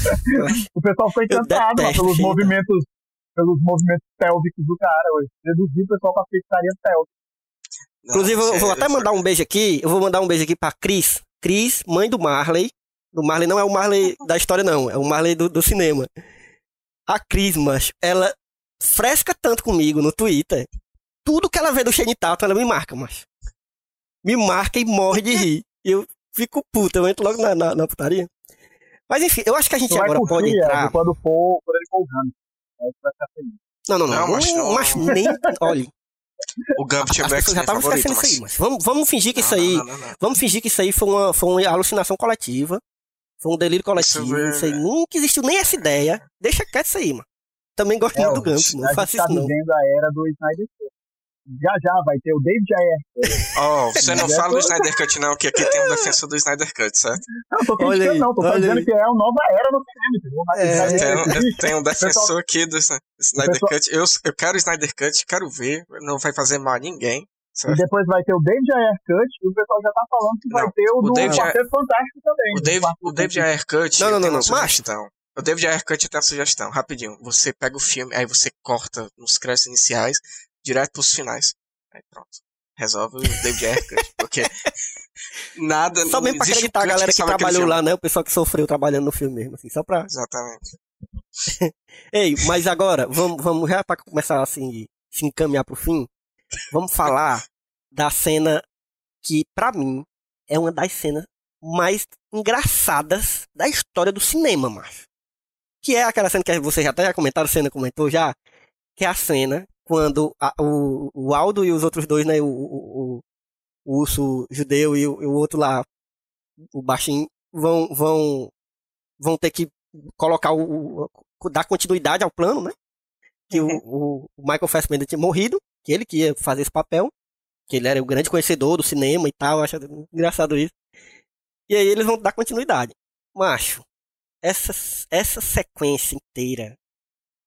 o pessoal foi encantado pelos movimentos, pelos movimentos pélvicos do cara hoje. Reduziu o pessoal pra pizzaria pélvica. Inclusive, eu vou até mandar um beijo aqui. Eu vou mandar um beijo aqui pra Cris. Cris, mãe do Marley. Do Marley não é o Marley da história, não. É o Marley do, do cinema. A Cris, macho, ela fresca tanto comigo no Twitter. Tudo que ela vê do Shane Tatum, ela me marca, macho. Me marca e morre de rir. E eu fico puto, eu entro logo na, na, na putaria. Mas enfim, eu acho que a gente Tu vai agora curtir, pode Ed, entrar. quando for, quando ele. Não, não, não. Não, mas Não, não. mas nem. Olha, O Gambit é meu já favorito, esquecendo isso aí, mas... mas vamos, vamos fingir que isso Não, aí. não, não, não, não. Vamos fingir que isso aí foi uma, foi uma alucinação coletiva. Foi um delírio coletivo. é- Isso aí nunca existiu nem essa ideia. Deixa quieto isso aí, mano. Também gosto É, muito do Gambit, não a faça gente tá isso não. vivendo a era do Snyder. Já já vai ter o David Ayer. Oh, você não fala do Snyder Cut, não, que aqui tem um defensor do Snyder Cut, certo? Não, tô Olha criticando aí, não, tô olha dizendo aí. que é uma nova era no cinema, entendeu? É, Tem, um- tem um defensor pessoal- aqui do Sny- Snyder pessoal- Cut. Eu, eu quero o Snyder Cut, quero ver. Não vai fazer mal a ninguém. E Certo? depois vai ter o David Ayer Cut e o pessoal já tá falando que vai Não, ter o, o do David Quarteto Fantástico também. O David, o David. Ayer Cut Não, não, não, não, mas- sugestão. O David Ayer Cut tenho uma sugestão, rapidinho. Você pega o filme, aí você corta nos créditos iniciais, direto pros finais. Aí pronto. Resolve o David Cut. Porque nada. Só mesmo pra acreditar a galera que aquele trabalhou lá, né? O pessoal que sofreu trabalhando no filme mesmo, assim, só pra. Exatamente. Ei, mas agora, vamos, vamos já pra começar assim, se encaminhar pro fim, vamos falar da cena que, pra mim, é uma das cenas mais engraçadas da história do cinema, macho. Que é aquela cena que vocês já até já comentaram, a cena comentou já, que é a cena quando a- o, o Aldo e os outros dois, né, o, o, o- urso judeu e o, o outro lá, o baixinho, vão, vão, vão ter que colocar o, dar continuidade ao plano, né? Que o, o Michael Fassbender tinha morrido, que ele que ia fazer esse papel, que ele era o grande conhecedor do cinema e tal, acho engraçado isso. E aí eles vão dar continuidade. Macho, essa, essa sequência inteira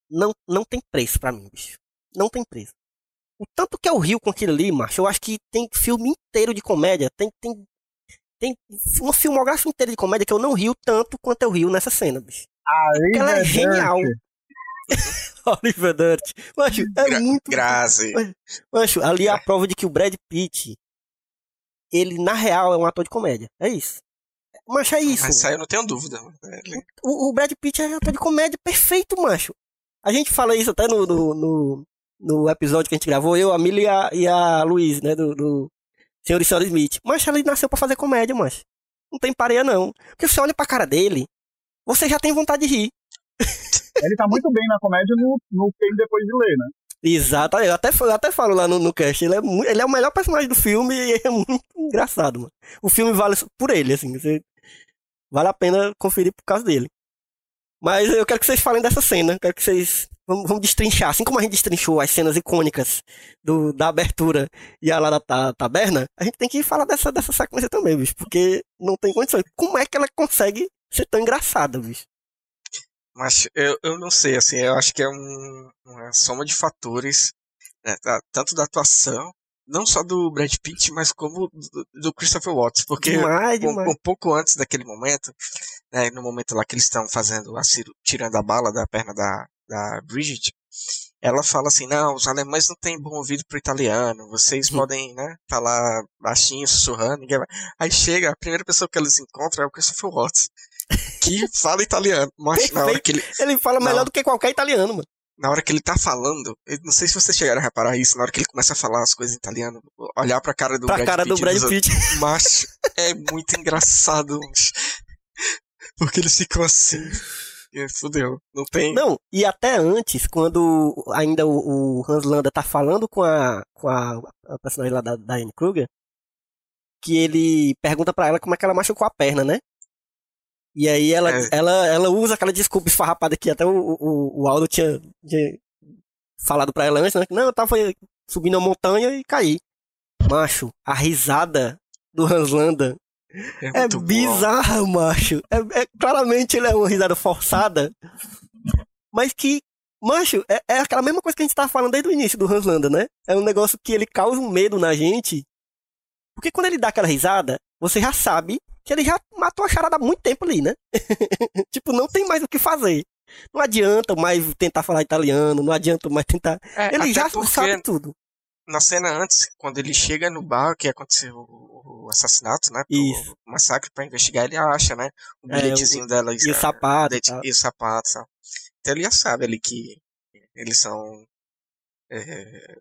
não, não tem preço pra mim, bicho. Não tem preço. O tanto que eu rio com aquilo ali, macho, eu acho que tem filme inteiro de comédia, tem, tem, tem uma filmografia inteira de comédia que eu não rio tanto quanto eu rio nessa cena, bicho. Aí, Ela é né, genial. Oliver Dirt. Macho, é Gra- muito. Grazi. Macho, ali é a prova de que o Brad Pitt, ele, na real, é um ator de comédia. É isso. Macho, é isso. Mas isso aí eu não tenho dúvida. Ele- O, o Brad Pitt é ator de comédia perfeito, macho. A gente fala isso até no, no, no, no episódio que a gente gravou, eu, a Millie e a, Luiz, né, do, do Senhor e Senhora Smith. Mas ele nasceu pra fazer comédia, macho. Não tem pareia, não. Porque você olha pra cara dele, você já tem vontade de rir. Ele tá muito bem na comédia no, no filme depois de ler, né? Exato, eu até, eu até falo lá no, no cast, ele é, ele é o melhor personagem do filme e é muito engraçado, mano. O filme vale por ele, assim, você, vale a pena conferir por causa dele. Mas eu quero que vocês falem dessa cena, quero que vocês, vamos, vamos destrinchar, assim como a gente destrinchou as cenas icônicas do, da abertura e a lá da ta- taberna, a gente tem que falar dessa, dessa sequência também, bicho, porque não tem condições. Como é que ela consegue ser tão engraçada, bicho? Mas eu, eu não sei, assim, eu acho que é um- uma soma de fatores, né, tá- tanto da atuação, não só do Brad Pitt, mas como do, do Christopher Watts, porque demais, um, demais. um pouco antes daquele momento, né, no momento lá que eles estão fazendo a tirando a bala da perna da, da Bridget, ela fala assim, não, os alemães não têm bom ouvido pro italiano, vocês podem, né, falar baixinho, sussurrando, ninguém vai... Aí chega, a primeira pessoa que eles encontram é o Christopher Watts, que fala italiano, mas na hora que ele, Ele fala Não. melhor do que qualquer italiano, mano. na hora que ele tá falando, eu não sei se vocês chegaram a reparar isso, na hora que ele começa a falar as coisas em italiano, olhar pra cara do Pra Brad cara Pitt do Brad Pitt. macho, é muito engraçado, porque eles ficam assim, e fudeu, não tem, Não, e até antes, quando ainda o, o Hans Landa tá falando com a, com a, a personagem lá da, Anne Kruger, que ele pergunta pra ela como é que ela machucou a perna, né? E aí ela, É. ela, ela usa aquela desculpa esfarrapada que até o, o, o Aldo tinha, tinha falado pra ela antes, né? Não, eu tava subindo a montanha e caí. Macho, a risada do Hans Landa é bom. bizarro, macho. É, é- claramente ele é uma risada forçada. Mas que, macho, é, é aquela mesma coisa que a gente tava falando desde o início do Hans Landa, né? É um negócio que ele causa um medo na gente. Porque quando ele dá aquela risada, você já sabe que ele já matou a charada há muito tempo ali, né? tipo, não tem mais o que fazer. Não adianta mais tentar falar italiano, não adianta mais tentar. É, Ele já porque sabe tudo. Na cena antes, quando ele chega no bar que aconteceu o, o assassinato, né, Isso. o massacre pra investigar, ele acha, né, o É, bilhetezinho dela E o sapato. tal. E o sapato, sabe? Então ele já sabe ali que eles são. é,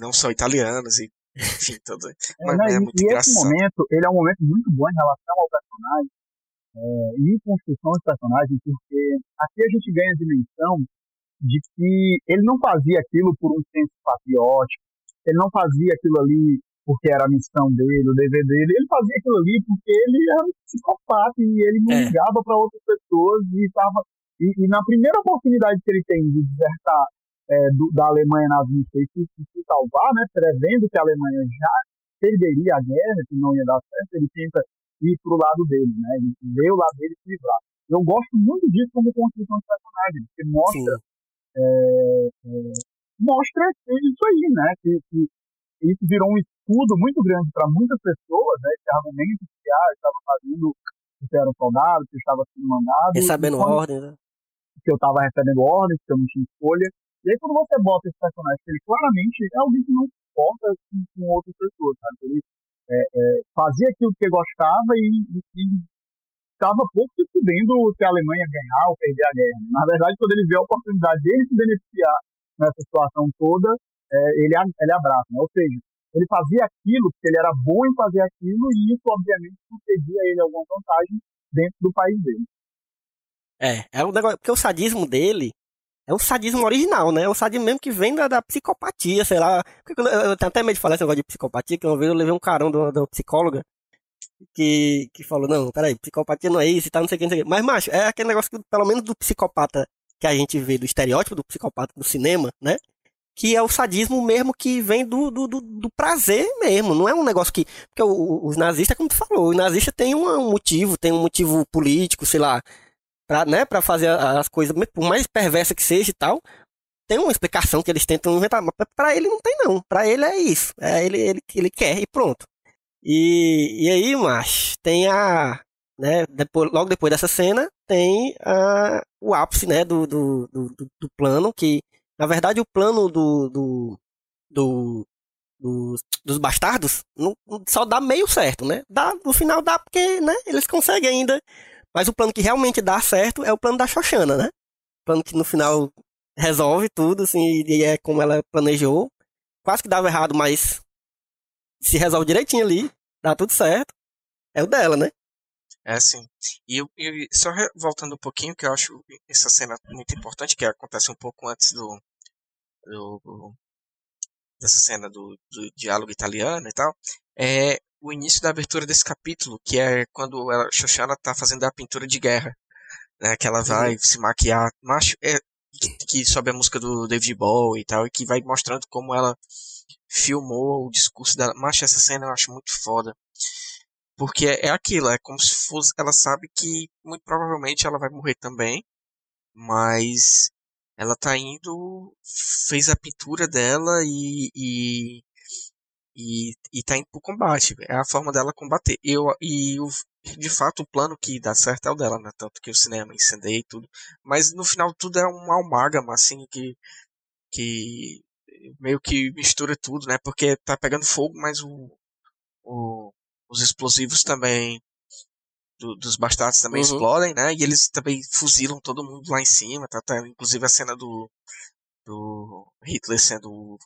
não são italianos e. Enfim, tudo. Mas né, é e- muito e esse engraçado. momento, ele é um momento muito bom em relação ao personagem é, e construção dos personagens, porque aqui a gente ganha a dimensão de que ele não fazia aquilo por um senso patriótico, ele não fazia aquilo ali porque era a missão dele, o dever dele, ele fazia aquilo ali porque ele era um psicopata e ele não É. ligava para outras pessoas e estava e, e na primeira oportunidade que ele tem de desertar é, do- da Alemanha nazista e se, se, salvar, né, prevendo que a Alemanha já perderia a guerra, que não ia dar certo, ele tenta ir pro lado dele, né, ele vê o lado dele se livrar. Eu gosto muito disso como construção de personagem, porque mostra Sim. Mostra isso aí, né? Que, que isso virou um escudo muito grande para muitas pessoas, né? Esse argumento que ah, estava fazendo, que eu era um soldado, que eu estava sendo mandado, Recebendo ordem, né? que eu estava recebendo ordens, que eu não tinha escolha. E aí quando você bota esse personagem, que ele claramente é alguém que não se importa com, com outras pessoas, sabe? Ele é, é, fazia aquilo que gostava e, e, e estava pouco se fudendo se a Alemanha ganhar ou perder a guerra. Na verdade, quando ele vê a oportunidade dele se beneficiar nessa situação toda, é, ele, ele abraça. Né? Ou seja, ele fazia aquilo porque ele era bom em fazer aquilo e isso, obviamente, concedia a ele alguma vantagem dentro do país dele. É, é um negócio. Porque o sadismo dele é um sadismo original, né? É um sadismo mesmo que vem da, da psicopatia, sei lá. Eu, eu tenho até medo de falar esse negócio de psicopatia, que uma vez eu levei um carão uma psicóloga que, que falou, não, peraí, psicopatia não é isso e tal, não sei o que, não sei o que. Mas, macho, é aquele negócio que, pelo menos do psicopata que a gente vê, do estereótipo do psicopata do cinema, né? Que é o sadismo mesmo que vem do, do, do, do prazer mesmo. Não é um negócio que. Porque os nazistas, como tu falou, os nazistas têm um, um motivo, tem um motivo político, sei lá, pra, né, pra fazer as coisas, por mais perversa que seja e tal, tem uma explicação que eles tentam inventar, mas pra ele não tem não, pra ele é isso, é ele, ele, ele quer e pronto. E, e aí, mas tem a, né, depois, logo depois dessa cena, tem a, o ápice, né, do, do, do, do- plano, que, na verdade, o plano do, do, do- dos, dos bastardos não, só dá meio certo, né, dá, no final dá porque, né, eles conseguem ainda mas o plano que realmente dá certo é o plano da Xoxana, né? O plano que no final resolve tudo, assim, e é como ela planejou. Quase que dava errado, mas se resolve direitinho ali, dá tudo certo. É o dela, né? É assim. E só voltando um pouquinho, que eu acho essa cena muito importante, que acontece um pouco antes do. do- dessa cena do, do diálogo italiano e tal, é o início da abertura desse capítulo, que é quando a Xoxana tá fazendo a pintura de guerra. Né, que ela vai se maquiar. Macho, é, que, que sobe a música do David Bowie e tal, e que vai mostrando como ela filmou o discurso dela. Macho, essa cena eu acho muito foda. Porque é, é aquilo, é como se fosse. Ela sabe que muito provavelmente ela vai morrer também. Mas ela tá indo. Fez a pintura dela e. e e, e tá indo pro combate. É a forma dela combater. Eu, e o, de fato o plano que dá certo é o dela, né? Tanto que o cinema incendeia e tudo. Mas no final tudo é um amálgama, assim, que. que meio que mistura tudo, né? Porque tá pegando fogo, mas o, o os explosivos também do- dos bastardos também Uhum. explodem, né? E eles também fuzilam todo mundo lá em cima, tá? tá inclusive a cena do, do Hitler sendo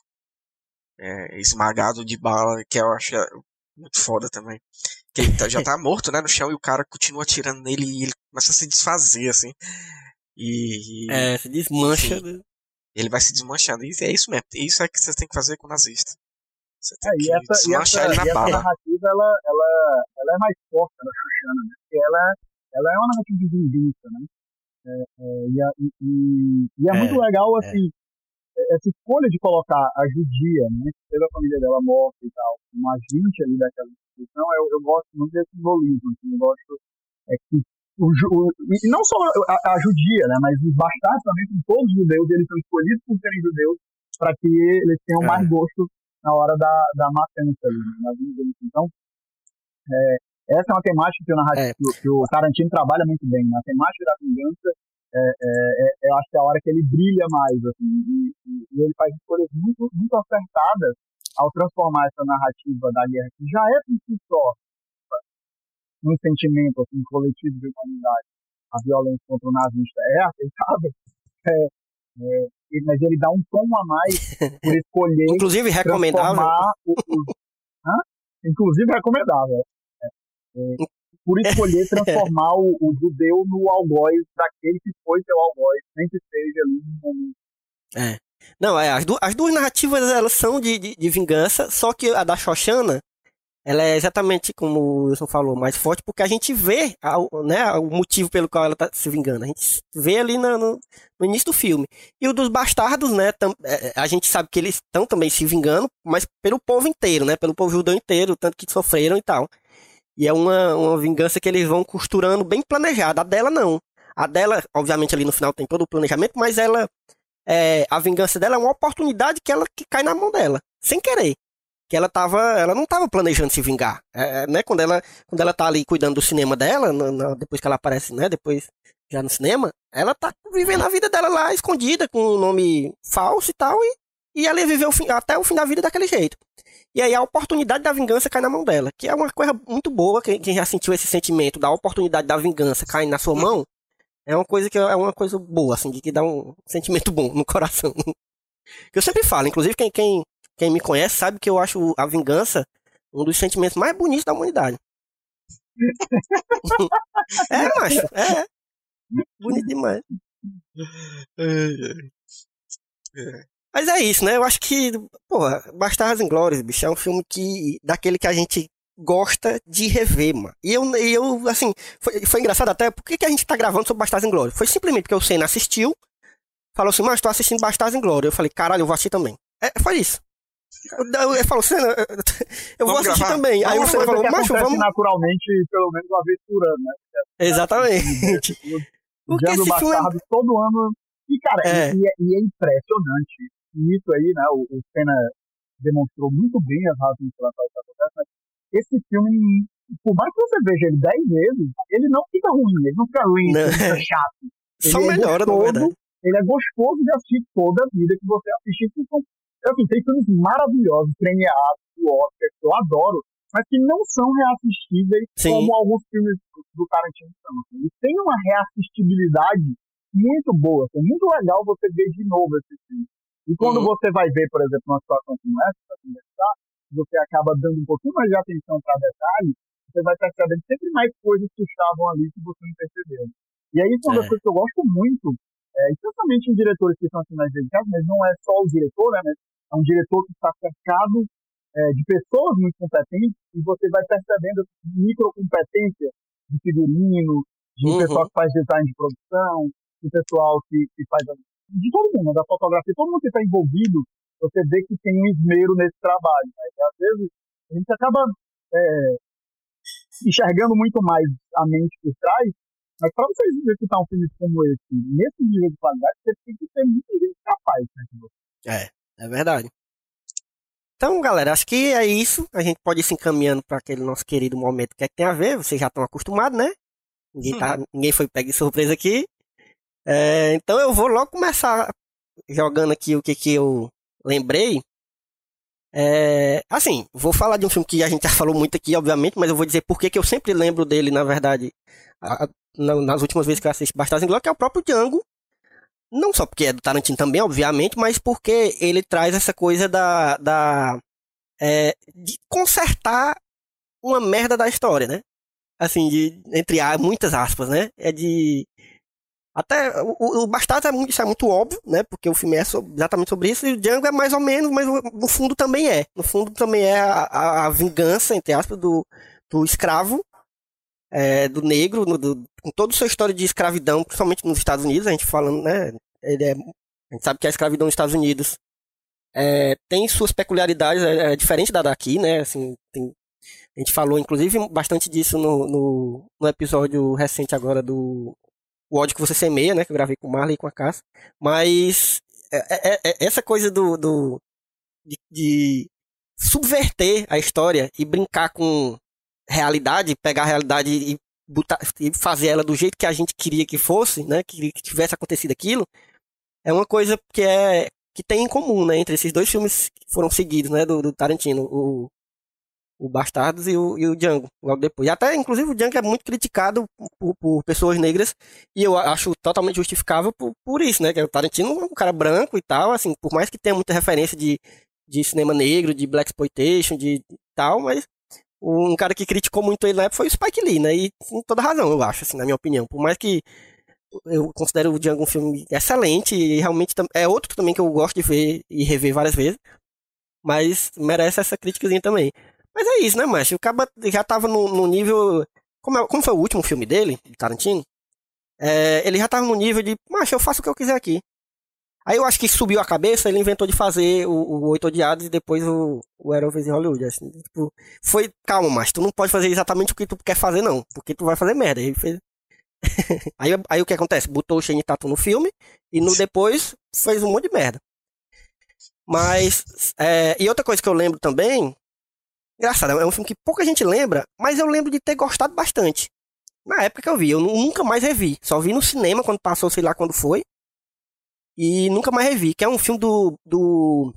é, esmagado de bala, que eu acho muito foda também. Que ele tá- já tá morto, né, no chão, e o cara continua atirando nele e ele começa a se desfazer, assim. E, e É, se desmancha. Enfim. né? ele vai se desmanchando. E é isso mesmo. Isso é que você tem que fazer com o nazista. Você tem É, que e essa, e essa, ele na essa narrativa, ela, ela, ela é mais forte da Xuxana, né? Porque ela, ela é uma narrativa de vingança, né? É, é, e, a- e, e- é, É, muito legal, assim, essa escolha de colocar a judia, né? Que teve a família dela morta e tal, uma agente ali daquela instituição, eu, eu gosto muito desse simbolismo, assim, eu gosto é que o, o- e não só a, a judia, né? Mas os bastardos também, todos os judeus, eles são escolhidos por serem judeus para que eles tenham É. mais gosto na hora da, da matança ali, né, na vingança. Então, é, essa é uma temática que o, narrativo, É. que, o- Tarantino trabalha muito bem. né? A temática da vingança, é, é, é- eu acho que é a hora que ele brilha mais, assim, e, e- e ele faz escolhas muito, muito acertadas ao transformar essa narrativa da guerra, que já é por si só um sentimento assim, coletivo de humanidade. A violência contra o nazista é aceitável, É, é, mas ele dá um tom a mais por escolher. Inclusive recomendável. transformar O, o? Inclusive recomendável. É, é, por escolher transformar o, o judeu no algoz daquele que foi seu algoz, nem que seja ali no momento. É. Não, é, as, du as duas narrativas elas são de, de, de vingança, só que a da Xoxana, ela é exatamente como o Wilson falou, mais forte, porque a gente vê a, né, o motivo pelo qual ela está se vingando. A gente vê ali no, no, no, início do filme. E o dos bastardos, né, tam, é, a gente sabe que eles estão também se vingando, mas pelo povo inteiro, né, pelo povo judeu inteiro, tanto que sofreram e tal. E é uma, uma vingança que eles vão costurando bem planejada. A dela não. A dela, obviamente, ali no final tem todo o planejamento, mas ela é, a vingança dela é uma oportunidade que ela que cai na mão dela, sem querer. Que ela tava, ela não estava planejando se vingar, é, é, né? Quando ela, quando ela tá ali cuidando do cinema dela, no, no, depois que ela aparece, né? Depois já no cinema, ela tá vivendo a vida dela lá escondida com um nome falso e tal e, e ela viveu até o fim da vida daquele jeito. E aí a oportunidade da vingança cai na mão dela, que é uma coisa muito boa, quem, quem já sentiu esse sentimento da oportunidade da vingança cair na sua mão, é uma coisa que é uma coisa boa, assim, de que dá um sentimento bom no coração. Que eu sempre falo, inclusive quem, quem, quem me conhece sabe que eu acho a vingança um dos sentimentos mais bonitos da humanidade. é, macho, é. Bonito demais. Mas é isso, né? Eu acho que, porra, Bastardos Inglórios, bicho, é um filme que, daquele que a gente gosta de rever, mano. E eu, eu assim, foi, foi engraçado até, por que, que a gente tá gravando sobre Bastardos Inglórios? Foi simplesmente porque o Senna assistiu, falou assim, mas tô assistindo Bastardos Inglórios. Eu falei, caralho, eu vou assistir também. É, foi isso. Ele falou, Senna, eu vou assistir gravar. também. Aí o Senna falou, macho, vamos... naturalmente, pelo menos uma vez por ano, né? Exatamente. O Dia do Bastardo é... todo ano. E, cara, é. E, e, é impressionante. Isso aí, né? O, o Senna demonstrou muito bem as razões pelas quais isso acontece, mas esse filme, por mais que você veja ele dez vezes, ele não fica ruim, ele não fica ruim, não. ele fica chato. Ele Só é melhora, gostoso, na verdade. Ele é gostoso de assistir toda a vida que você assistir. Então, assim, tem filmes maravilhosos, premiados, do Oscar, que eu adoro, mas que não são reassistíveis Sim. como alguns filmes do Tarantino são. Assim. Eles têm uma reassistibilidade muito boa. Assim, é muito legal você ver de novo esse filme. E quando uhum. você vai ver, por exemplo, uma situação como essa, para conversar, você acaba dando um pouquinho mais de atenção para detalhes, você vai percebendo sempre mais coisas que estavam ali que você não percebeu. E aí, isso é uma das coisas que eu gosto muito, é, especialmente em diretores que são assim mais dedicados, mas não é só o diretor, né? É um diretor que está cercado é, de pessoas muito competentes e você vai percebendo microcompetência de figurino, de uhum. pessoal que faz design de produção, de pessoal que, que faz de todo mundo, da fotografia, todo mundo que está envolvido você vê que tem um esmero nesse trabalho. Né? E, às vezes a gente acaba é, enxergando muito mais a mente por trás, mas para você executar um filme como esse, nesse nível de qualidade, você tem que ter muito gente capaz. Né, é, é verdade. Então, galera, acho que é isso. A gente pode ir se encaminhando para aquele nosso querido momento que é que tem a ver. Vocês já estão acostumados, né? Ninguém, tá, hum. ninguém foi pego de surpresa aqui. É, então eu vou logo começar jogando aqui o que, que eu lembrei. É, assim, vou falar de um filme que a gente já falou muito aqui, obviamente, mas eu vou dizer porque que eu sempre lembro dele, na verdade, a, na, nas últimas vezes que eu assisti Bastardos Inglórios, que é o próprio Django. Não só porque é do Tarantino também, obviamente, mas porque ele traz essa coisa da. da é, de consertar uma merda da história, né? Assim, de, entre muitas aspas, né? É de até o, o Bastardos é muito, isso é muito óbvio, né? Porque o filme é sobre, exatamente sobre isso, e o Django é mais ou menos, mas no fundo também é. No fundo também é a, a, a vingança, entre aspas, do, do escravo, é, do negro, no, do, com toda a sua história de escravidão, principalmente nos Estados Unidos, a gente falando, né? É, a gente sabe que a escravidão nos Estados Unidos é, tem suas peculiaridades, é, é, diferente da daqui, né? Assim, tem, a gente falou, inclusive, bastante disso no, no, no episódio recente agora do o ódio que você semeia, né? Que eu gravei com o Marley e com a Cássia. Mas é, é essa coisa do, do de, de, subverter a história e brincar com realidade, pegar a realidade e, botar, e fazer ela do jeito que a gente queria que fosse, né? Que, que tivesse acontecido aquilo, é uma coisa que é que tem em comum, né? Entre esses dois filmes que foram seguidos, né? Do, do Tarantino, o o Bastardos e o, e o Django, logo depois. E até, inclusive, o Django é muito criticado por, por pessoas negras, e eu acho totalmente justificável por, por isso, né? Que o Tarantino é um cara branco e tal, assim, por mais que tenha muita referência de, de cinema negro, de black exploitation, de, de tal, mas um cara que criticou muito ele na época foi o Spike Lee, né? E com toda razão, eu acho, assim, na minha opinião. Por mais que eu considero o Django um filme excelente e realmente é outro também que eu gosto de ver e rever várias vezes, mas merece essa críticazinha também. Mas é isso, né, macho? O cara já tava no, no nível. Como, é, como foi o último filme dele, de Tarantino? É, ele já tava no nível de, macho, eu faço o que eu quiser aqui. Aí eu acho que subiu a cabeça, ele inventou de fazer o, o Oito Odiados e depois o, o Aerovis em Hollywood. Assim, tipo, foi, calma, mas tu não pode fazer exatamente o que tu quer fazer, não. Porque tu vai fazer merda. Ele fez... aí, aí o que acontece? Botou o Shane Tatum no filme e no depois fez um monte de merda. Mas, é, e outra coisa que eu lembro também Engraçado, é um filme que pouca gente lembra, mas eu lembro de ter gostado bastante. Na época que eu vi, eu nunca mais revi. Só vi no cinema quando passou, sei lá quando foi. E nunca mais revi, que é um filme do, do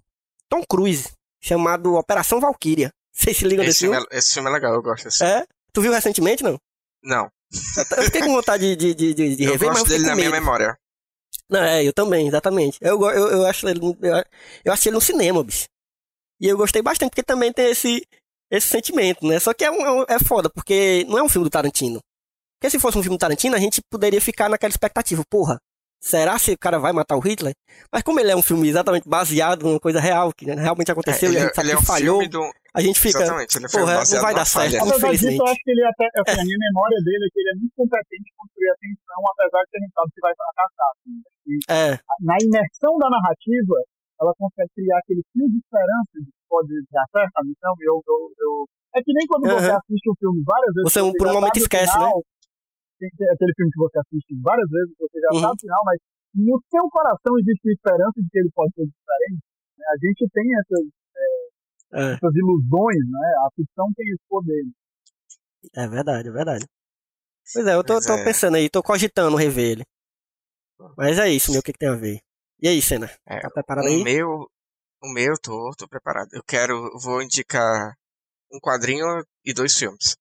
Tom Cruise, chamado Operação Valkyria. Vocês se ligam esse desse filme? filme? É, esse filme é legal, eu gosto desse. É? Tu viu recentemente, não? Não. Eu fiquei com vontade de, de, de, de eu rever, mas gosto eu dele na minha memória. Não, é, eu também, exatamente. Eu, eu, eu acho ele. Eu, eu achei ele no cinema, bicho. E eu gostei bastante, porque também tem esse, esse sentimento, né? Só que é, é um- é foda, porque não é um filme do Tarantino. Porque se fosse um filme do Tarantino, a gente poderia ficar naquela expectativa, porra, será que o cara vai matar o Hitler? Mas como ele é um filme exatamente baseado numa coisa real, que né, realmente aconteceu, ele, e a é- gente sabe ele é que um falhou, filme do. a gente fica. Exatamente, ele foi porra, não vai dar certo. falha. Na verdade, Infelizmente. disso, eu acho que ele até, assim, a minha memória dele é que ele é muito competente em construir a tensão, apesar de que a gente sabe que vai fracassar. Assim. E É, na imersão da narrativa, ela consegue criar aquele fio de esperança de que pode dar certo a missão. E eu, eu, eu- É que nem quando você Aham. assiste um filme várias vezes. Você, por um momento, esquece, né? final, Tem tem aquele filme que você assiste várias vezes, você já Uhum. sabe o final, mas no seu coração existe a esperança de que ele pode ser diferente. né? A gente tem essas, é, essas ilusões, né? A ficção tem esse poder. é verdade, é verdade. Pois é, eu tô, tô é. pensando aí, tô cogitando rever ele. Mas é isso, meu, o que, que tem a ver? E aí, Senna? É, Tá preparado O aí? meu, o meu, tô, tô preparado. Eu quero, eu vou indicar um quadrinho e dois filmes.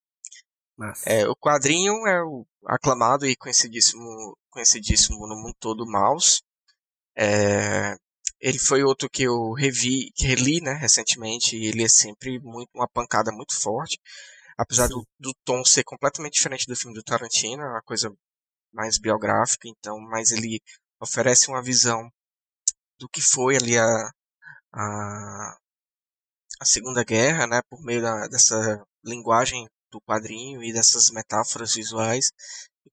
É, o quadrinho é o aclamado e conhecidíssimo, conhecidíssimo no mundo todo, Mouse. É, ele foi outro que eu revi, que reli, né, recentemente, e ele é sempre muito, uma pancada muito forte. Apesar do, do tom ser completamente diferente do filme do Tarantino, é uma coisa mais biográfica, então, mas ele oferece uma visão do que foi ali a, a, a Segunda Guerra, né, por meio da, dessa linguagem do quadrinho e dessas metáforas visuais.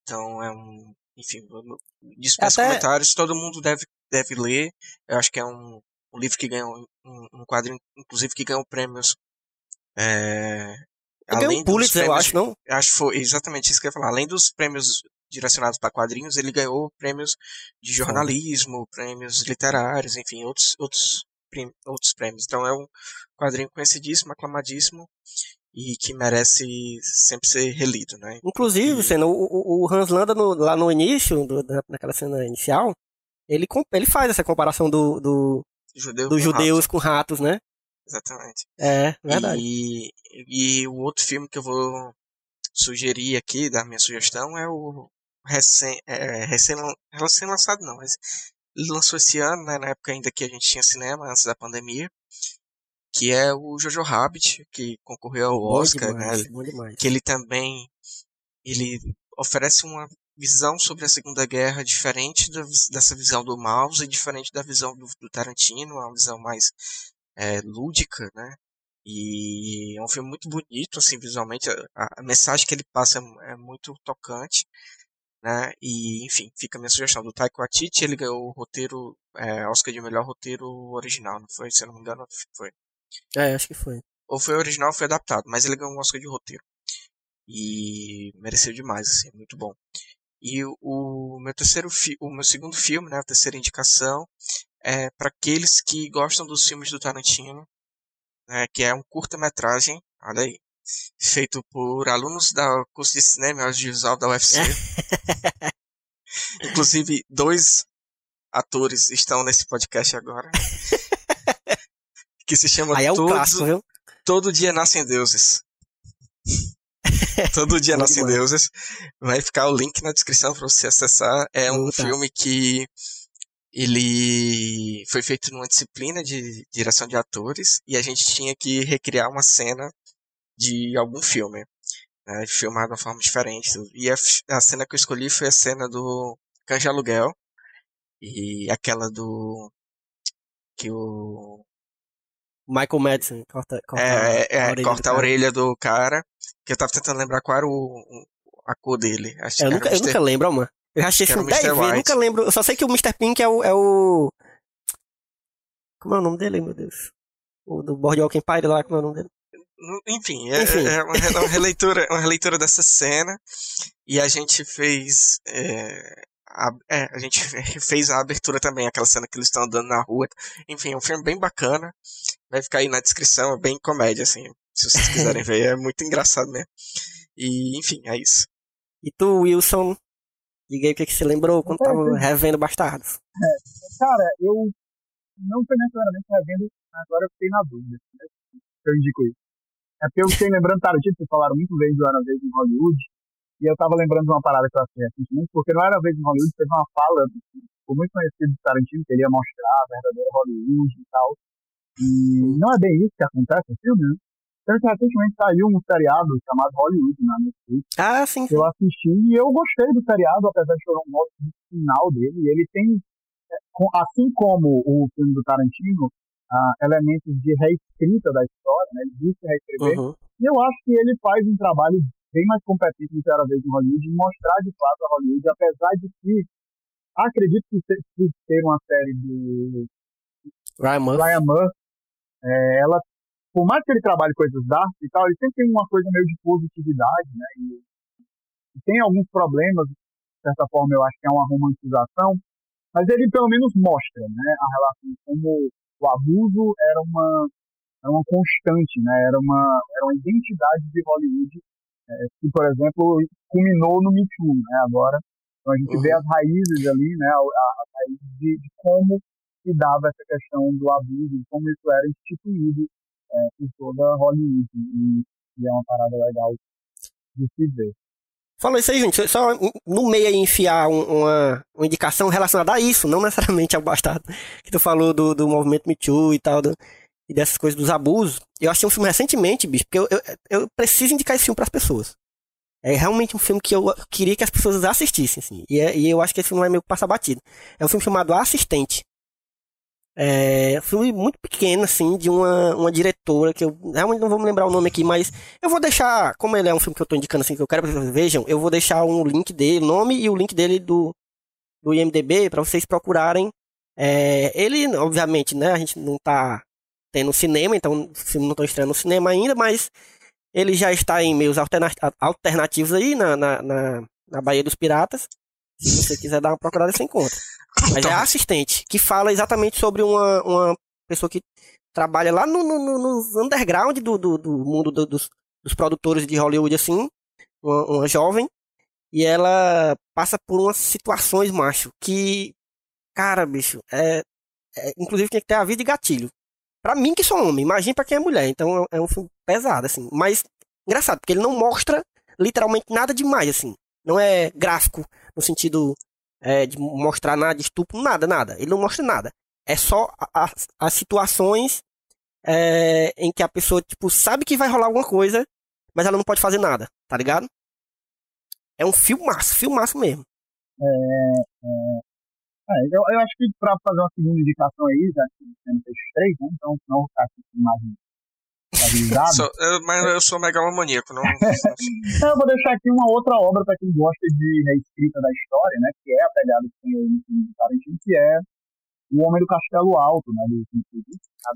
Então é um, enfim, eu dispenso Até- comentários, todo mundo deve, deve ler. Eu acho que é um, um livro que ganhou um, um quadrinho, inclusive que ganhou prêmios. É, ganhou um Pulitzer, eu prêmios- acho, não? acho que foi exatamente isso que eu ia falar. Além dos prêmios direcionados para quadrinhos, ele ganhou prêmios de jornalismo, prêmios literários, enfim, outros, outros, outros prêmios. Então é um quadrinho conhecidíssimo, aclamadíssimo e que merece sempre ser relido, né? Inclusive, E- Senna, o, o, Hans Landa, no- lá no início, do- naquela cena inicial, ele, ele faz essa comparação do, do, Judeu dos com judeus rato, com ratos, né? exatamente. É, verdade. E, e o outro filme que eu vou sugerir aqui, da minha sugestão, é o recém, é, recém, recém lançado não, mas ele lançou esse ano, né, na época ainda que a gente tinha cinema, antes da pandemia, que é o Jojo Rabbit, que concorreu ao Oscar, demais, né, que ele também ele oferece uma visão sobre a Segunda Guerra diferente vis- dessa visão do Mouse e diferente da visão do, do Tarantino, uma visão mais é, lúdica, né? E é um filme muito bonito, assim, visualmente. A, a mensagem que ele passa é, é muito tocante, né? E, enfim, fica a minha sugestão. Do Taika Waititi, ele ganhou o roteiro, é, Oscar de melhor roteiro original, não foi? Se eu não me engano, foi. É, acho que foi. Ou foi original ou foi adaptado, mas ele ganhou um Oscar de roteiro. E mereceu demais, assim, muito bom. E o, meu terceiro o meu segundo filme, né, a terceira indicação, é para aqueles que gostam dos filmes do Tarantino, né, que é um curta-metragem, olha aí, feito por alunos da curso de cinema e audiovisual da UFC. Inclusive, dois atores estão nesse podcast agora. que se chama Aí é Todos clássico, viu? Todo dia nascem deuses. Todo dia nascem deuses. Vai ficar o link na descrição para você acessar. É um filme que ele foi feito numa disciplina de direção de atores e a gente tinha que recriar uma cena de algum filme, né, filmar de uma forma diferente. E a, a cena que eu escolhi foi a cena do de Aluguel e aquela do que o Michael Madison, corta, corta é, é, a é, orelha corta do a cara. orelha do cara, que eu tava tentando lembrar qual era o, a cor dele. Acho É, Eu nunca, eu nunca lembro, mano. Eu Que esse filme 10 Mr. vezes, nunca lembro. Eu só sei que o Mr. Pink é o, é o. Como é o nome dele, meu Deus? O do Boardwalk Empire lá, como é o nome dele? Enfim, é, Enfim. é uma, re- uma releitura, uma releitura dessa cena e a gente fez é, a, é, a gente fez a abertura também, aquela cena que eles estão andando na rua. Enfim, é um filme bem bacana. Vai ficar aí na descrição, é bem comédia assim, se vocês quiserem ver, é muito engraçado mesmo. E enfim, é isso. E tu, Wilson, diga aí o que, que você lembrou quando tava revendo Bastardos. Cara, eu não foi necessariamente revendo, agora eu fiquei na dúvida. Né? Eu indico isso. É porque eu fiquei lembrando Tarantino, vocês falaram muito bem do Era Uma Vez em Hollywood, e eu tava lembrando de uma parada que eu achei recentemente, porque no Era Uma Vez em Hollywood teve uma fala, ficou muito conhecido do Tarantino, que ele ia mostrar a verdadeira Hollywood e tal. E não é bem isso que acontece no filme, né? Então, recentemente saiu um seriado chamado Hollywood na Netflix, Ah, sim, sim. eu assisti e eu gostei do seriado, apesar de eu não gosto do final dele. Ele tem, é, assim como o filme do Tarantino, ah, elementos de reescrita da história, né? Ele busca reescrever. Uhum. E eu acho que ele faz um trabalho bem mais competente do que era vez em Hollywood, de mostrar de fato a Hollywood, apesar de que acredito que se- se ter uma série do Ryan Murphy. Ryan Murphy, é, ela, por mais que ele trabalhe coisas dark e tal, ele sempre tem uma coisa meio de positividade, né? E, e tem alguns problemas, de certa forma, eu acho que é uma romantização, mas ele pelo menos mostra, né? A relação como o abuso era uma era uma constante, né? Era uma era uma identidade de Hollywood é, que, por exemplo, culminou no Me Too, né? Agora, então a gente Uhum. vê as raízes ali, né? De, de como se dava essa questão do abuso, como isso era instituído é, por toda Hollywood. E, e é uma parada legal de se ver. Falou isso aí, gente. Só no meio aí enfiar um- uma, uma indicação relacionada a isso, não necessariamente ao bastardo. Que tu falou do, do movimento Me Too e tal, do- e dessas coisas dos abusos. Eu achei um filme recentemente, bicho, porque eu, eu, eu preciso indicar esse filme pras pessoas. É realmente um filme que eu queria que as pessoas assistissem, assim. E, é- e eu acho que esse filme não é meio que passar batido. É um filme chamado Assistente. É filme muito pequeno, assim, de uma, uma diretora, que eu realmente não vou me lembrar o nome aqui, mas eu vou deixar, como ele é um filme que eu tô indicando assim, que eu quero que vocês vejam, eu vou deixar um link dele, nome e o link dele do, do IMDB para vocês procurarem. É, ele, obviamente, né, a gente não tá tendo cinema, então não tá estreando no cinema ainda, mas ele já está em meios alterna- alternativos aí na, na, na, na Baía dos Piratas. Se você quiser dar uma procurada, você encontra. Mas é a assistente, que fala exatamente sobre uma, uma pessoa que trabalha lá no, no, no- underground do, do, do mundo do- dos, dos produtores de Hollywood, assim, uma, uma jovem, e ela passa por umas situações, macho, que, cara, bicho, é, é- inclusive tinha que ter a vida de gatilho. Pra mim que sou homem, imagina pra quem é mulher, então é, é um filme pesado, assim, mas engraçado, porque ele não mostra literalmente nada demais, assim, não é gráfico no sentido é, de mostrar nada de estupro, nada, nada. Ele não mostra nada. É só as situações é, em que a pessoa, tipo, sabe que vai rolar alguma coisa, mas ela não pode fazer nada, tá ligado? É um filmaço, filmaço mesmo. É, eu, eu acho que para fazer uma segunda indicação aí, já que fez três, né? Então, não ficar aqui com eu- mas eu sou megalomaníaco, não. Então, eu vou deixar aqui uma outra obra para quem gosta de reescrita da história, né? Que é a pegada que tem aí no filme do Tarantino, que é O Homem do Castelo Alto, né? Do.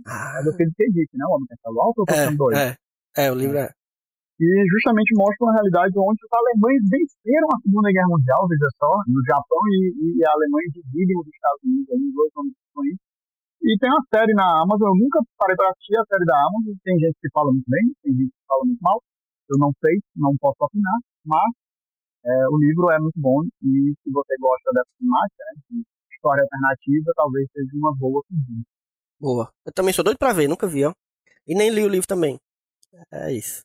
Ah, É do Philip K. Dick, né? O Homem do Castelo Alto ou é, são dois? é, é, o livro é. que justamente mostra uma realidade onde os alemães venceram a Segunda Guerra Mundial, veja só, no Japão e, e a Alemanha dividem os Estados Unidos em duas condições. E tem uma série na Amazon, eu nunca parei para assistir a série da Amazon, tem gente que fala muito bem, tem gente que fala muito mal, eu não sei, não posso opinar, mas é, o livro é muito bom e se você gosta dessa temática, né, de história alternativa, talvez seja uma boa pedida. Boa. Eu também sou doido pra ver, nunca vi, ó. E nem li o livro também. É isso.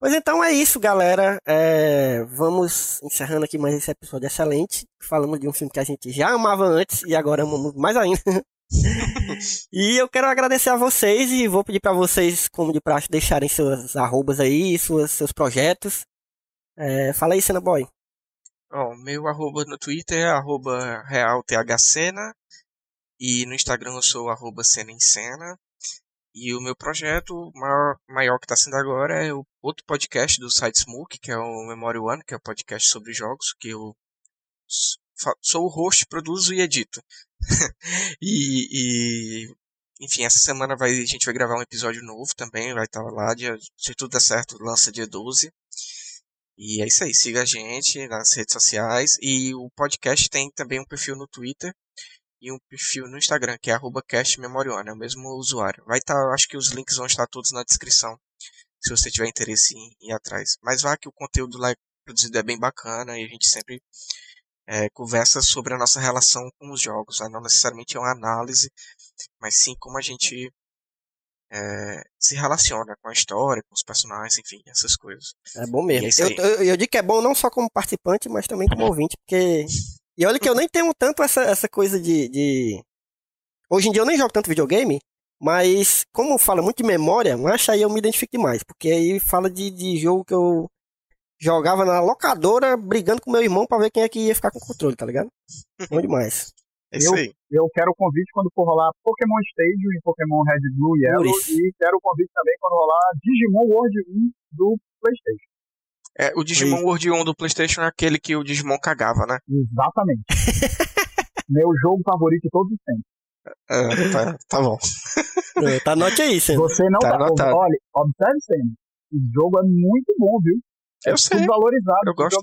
Pois então é isso, galera. É, vamos encerrando aqui mais esse episódio excelente. Falamos de um filme que a gente já amava antes e agora amamos mais ainda. e eu quero agradecer a vocês e vou pedir para vocês, como de praxe, deixarem seus arrobas aí, suas, seus projetos. É, fala aí, Cena Boy. Ó, meu arroba no Twitter é arroba realthcena e no Instagram eu sou arroba cena em cena. E o meu projeto maior, maior que está sendo agora é o outro podcast do site Smoke, que é o Memory One, que é o um podcast sobre jogos, que eu sou o host, produzo e edito. e, e, enfim, essa semana vai, a gente vai gravar um episódio novo também, vai estar lá, dia, se tudo der certo, lança dia 12. E é isso aí, siga a gente nas redes sociais. E o podcast tem também um perfil no Twitter, e um perfil no Instagram, que é castmemorione, é o mesmo usuário. Vai estar, acho que os links vão estar todos na descrição, se você tiver interesse em ir atrás. Mas vá que o conteúdo lá produzido é bem bacana e a gente sempre é, conversa sobre a nossa relação com os jogos. Né? Não necessariamente é uma análise, mas sim como a gente é, se relaciona com a história, com os personagens, enfim, essas coisas. É bom mesmo. É eu, eu, eu, digo que é bom não só como participante, mas também como ouvinte, porque e olha que eu nem tenho tanto essa, essa coisa de, de. Hoje em dia eu nem jogo tanto videogame, mas como fala muito de memória, acho aí eu me identifico demais. Porque aí fala de, de jogo que eu jogava na locadora brigando com meu irmão pra ver quem é que ia ficar com o controle, tá ligado? Bom demais. É isso aí. Eu, eu quero o convite quando for rolar Pokémon Stadium e Pokémon Red Blue Yellow. E quero o convite também quando rolar Digimon World 1 do PlayStation. É, o Digimon Isso. World 1 do PlayStation é aquele que o Digimon cagava, né? Exatamente. Meu jogo favorito de todos os tempos. É, tá, tá bom. É, tá note aí, Sam. Você não tá, tá Olha, observe, Sam. O jogo é muito bom, viu? É eu sei. valorizado. Eu gosto.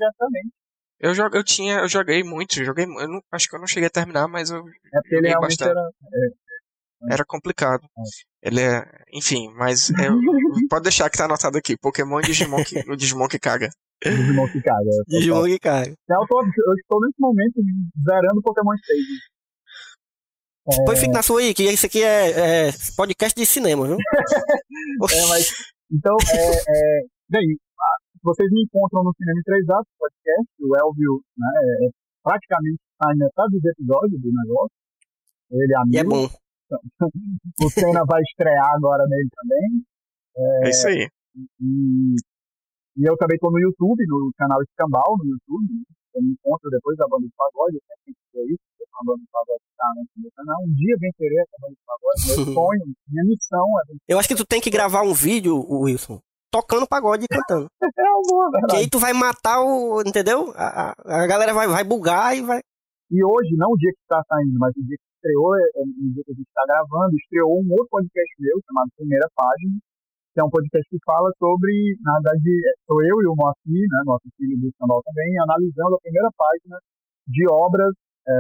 Eu, jogo, eu tinha, eu joguei muito, joguei, eu não, acho que eu não cheguei a terminar, mas eu é porque ele bastante. Era, é, era complicado. É. Ele é. Enfim, mas é, pode deixar que tá anotado aqui. Pokémon e Digimon que, o Digimon que caga. Digimon que caga. Digimon que caga. Eu, tô, eu estou nesse momento zerando Pokémon Stadium. É... Pois fica na sua aí, que isso aqui é, é podcast de cinema, viu? é, mas, então, é, é, bem, vocês me encontram no Cinema em 3 Atos, podcast, o Elvio, né, é, praticamente está em metade dos episódios do negócio. Ele é amigo. E é bom o Senna vai estrear agora nele também. É, é isso aí. E, e eu também estou no YouTube, no canal Escambau, no YouTube. Eu me encontro depois da banda de pagode, eu sempre quis isso, a banda de pagode está no meu canal. Um dia vencerei essa banda de pagode, meu sonho, minha missão é. Eu acho que tu tem que gravar um vídeo, Wilson, tocando pagode e cantando. é é verdade. Que aí tu vai matar o. Entendeu? A, a, a galera vai, vai bugar e vai. E hoje, não o dia que está saindo, mas o dia que estreou, é, é, no dia que a gente está gravando, estreou um outro podcast meu, chamado Primeira Página, que é um podcast que fala sobre, na verdade, sou eu e o Moacir, né, nosso filho do Sambal também, analisando a primeira página de obras, é,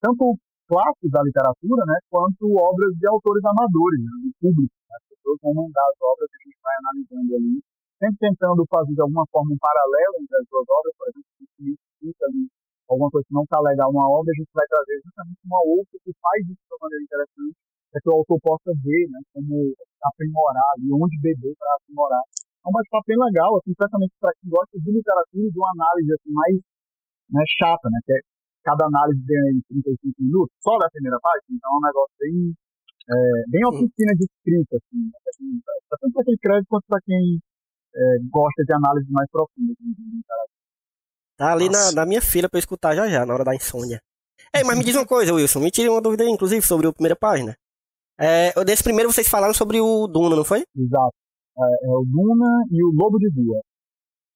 tanto clássicos da literatura, né, quanto obras de autores amadores, né, do público. Né, pessoas vão mandar as obras que a gente vai analisando ali, sempre tentando fazer de alguma forma um paralelo entre as duas obras, por exemplo, se ali alguma coisa que não está legal numa obra, a gente vai trazer justamente uma outra que faz isso de uma maneira interessante, para que o autor possa ver né, como aprimorar e onde beber para aprimorar. É um bate-papo bem legal, assim, especialmente para quem gosta de literatura de uma análise assim, mais né, chata, né, que é cada análise tem 35 minutos, só da primeira página, então é um negócio bem, é, bem oficina de escrita, assim, assim tanto para quem escreve quanto para quem é, gosta de análise mais profunda assim. Tá ali na, na, minha fila pra eu escutar já já, na hora da insônia. Ei, mas me diz uma coisa, Wilson. Me tire uma dúvida inclusive, sobre a primeira página. É, desse primeiro vocês falaram sobre o Duna, não foi? Exato. É, é o Duna e o Lobo de Rua.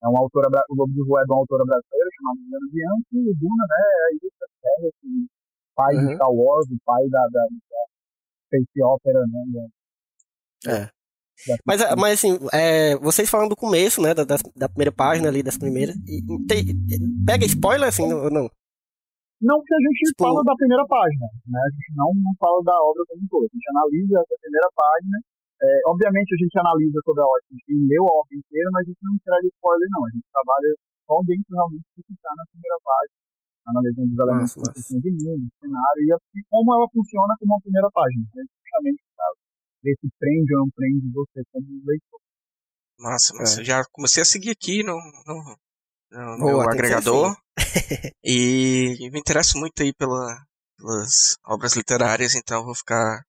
É uma autora, o Lobo de Rua é de uma autora brasileira chamada Juliana Bianchi, e o Duna, né, é isso, é assim, pai uhum. de Star Wars, o pai da, da, da Space Opera, né? É. Mas, mas assim, é, vocês falando do começo, né, da, da primeira página ali, das primeiras, tem, pega spoiler assim ou não? Não, porque a gente tipo... fala da primeira página, né, a gente não, não fala da obra como um todo, a gente analisa essa primeira página, é, obviamente a gente analisa toda a obra, a gente leu a obra inteira, mas a gente não entrega spoiler não, a gente trabalha só dentro realmente do que está na primeira página, analisando os elementos nossa, nossa. de mundo, cenário, e assim, como ela funciona como uma primeira página, né, justamente ver se prende ou não prende você como leitor. Massa, massa. Eu já comecei a seguir aqui no, no, no Boa, meu agregador. e me interesso muito aí pela, pelas obras literárias, então vou ficar.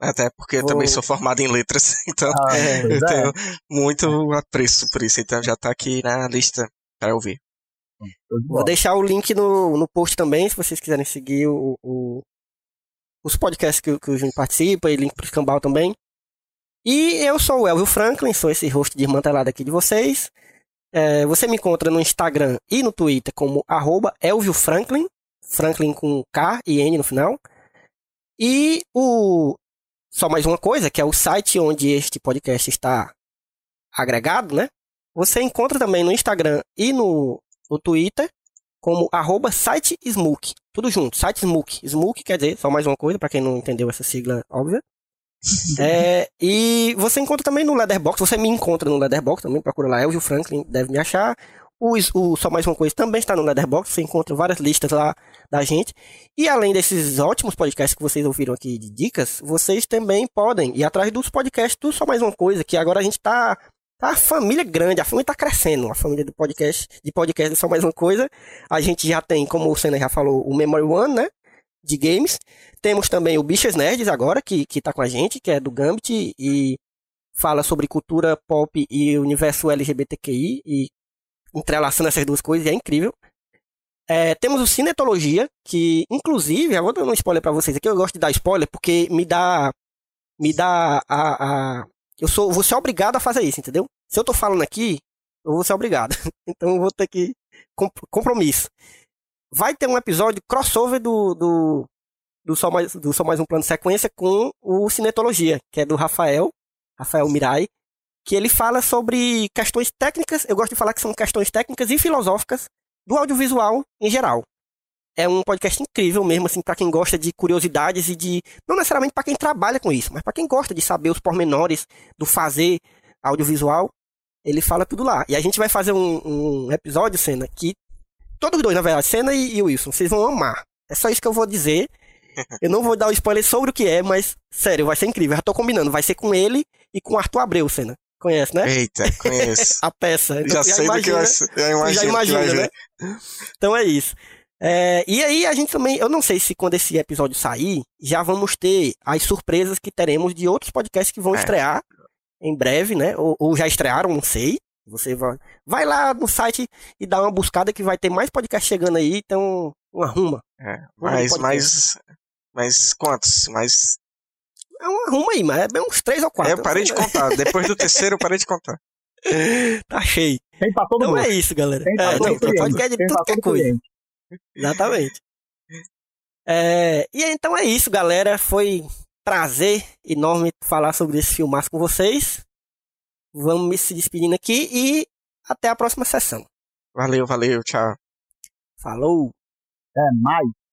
Até porque eu Vou- também sou formado em letras, então Ah, É, eu é. tenho muito apreço por isso. Então já tá aqui na lista para ouvir. Vou deixar o link no, no post também, se vocês quiserem seguir o, o- os podcasts que, o- que o Júnior participa, e link pro Escambau também. E eu sou o Elvio Franklin, sou esse host desmantelado aqui de vocês. É, você me encontra no Instagram e no Twitter como arroba Elvio Franklin, Franklin com K e N no final. E o só mais uma coisa, que é o site onde este podcast está agregado, né? Você encontra também no Instagram e no, no Twitter como arroba site Smook. Tudo junto, site Smook. Smook quer dizer, só mais uma coisa, para quem não entendeu essa sigla óbvia. É, e você encontra também no Leatherbox, você me encontra no Leatherbox também, procura lá, Elvio Franklin, deve me achar. O, o Só Mais Uma Coisa também está no Leatherbox, você encontra várias listas lá da gente. E além desses ótimos podcasts que vocês ouviram aqui de dicas, vocês também podem ir atrás dos podcasts do Só Mais Uma Coisa, que agora a gente tá, tá a família grande, a família tá crescendo, a família do podcast, de podcast do Só Mais Uma Coisa. A gente já tem, como o Senna já falou, o Memory One, né? De games. Temos também o Bichas Nerds agora, que, que tá com a gente, que é do Gambit e fala sobre cultura pop e universo LGBTQI e entrelaçando essas duas coisas, é incrível. É, temos o Cinetologia, que inclusive, eu vou dar um spoiler pra vocês aqui, eu gosto de dar spoiler porque me dá me dá a, a eu sou vou ser obrigado a fazer isso, entendeu? Se eu tô falando aqui, eu vou ser obrigado. Então eu vou ter que com- compromisso. Vai ter um episódio crossover do do do só mais do só mais um plano de sequência com o Cinetologia, que é do Rafael, Rafael Mirai, que ele fala sobre questões técnicas, eu gosto de falar que são questões técnicas e filosóficas do audiovisual em geral. É um podcast incrível mesmo, assim, para quem gosta de curiosidades e de. Não necessariamente para quem trabalha com isso, mas para quem gosta de saber os pormenores do fazer audiovisual, ele fala tudo lá. E a gente vai fazer um, um episódio, Cena, que. Todos os dois, na verdade, Cena e, e Wilson, vocês vão amar. É só isso que eu vou dizer. Eu não vou dar o spoiler sobre o que é, mas, sério, vai ser incrível. Eu já tô combinando. Vai ser com ele e com Arthur Abreu, Cena. Conhece, né? Eita, conheço. A peça. Então, já tu sei do que imagina- vai ser. Já imagino, já imagina, né? Então é isso. É, e aí a gente também, eu não sei se quando esse episódio sair, já vamos ter as surpresas que teremos de outros podcasts que vão É. estrear em breve, né? Ou, ou já estrearam, não sei. Você vai, vai lá no site e dá uma buscada que vai ter mais podcast chegando aí, então uma arruma. É, Vamos de mas, mas, mas quantos? Mas É uma arruma aí, mas é bem uns três ou quatro. eu parei de não sei, contar. Depois do terceiro, eu parei de contar. né? Tá cheio. Tem pra todo Então mundo. é isso, galera. Tem pra É, todo não, tem cliente. podcast de Tem tudo pra que é todo coisa. cliente. Exatamente. É, e então é isso, galera. Foi prazer enorme falar sobre esse filmaço com vocês. Vamos me se despedindo aqui e até a próxima sessão. Valeu, valeu, tchau. Falou! É mais.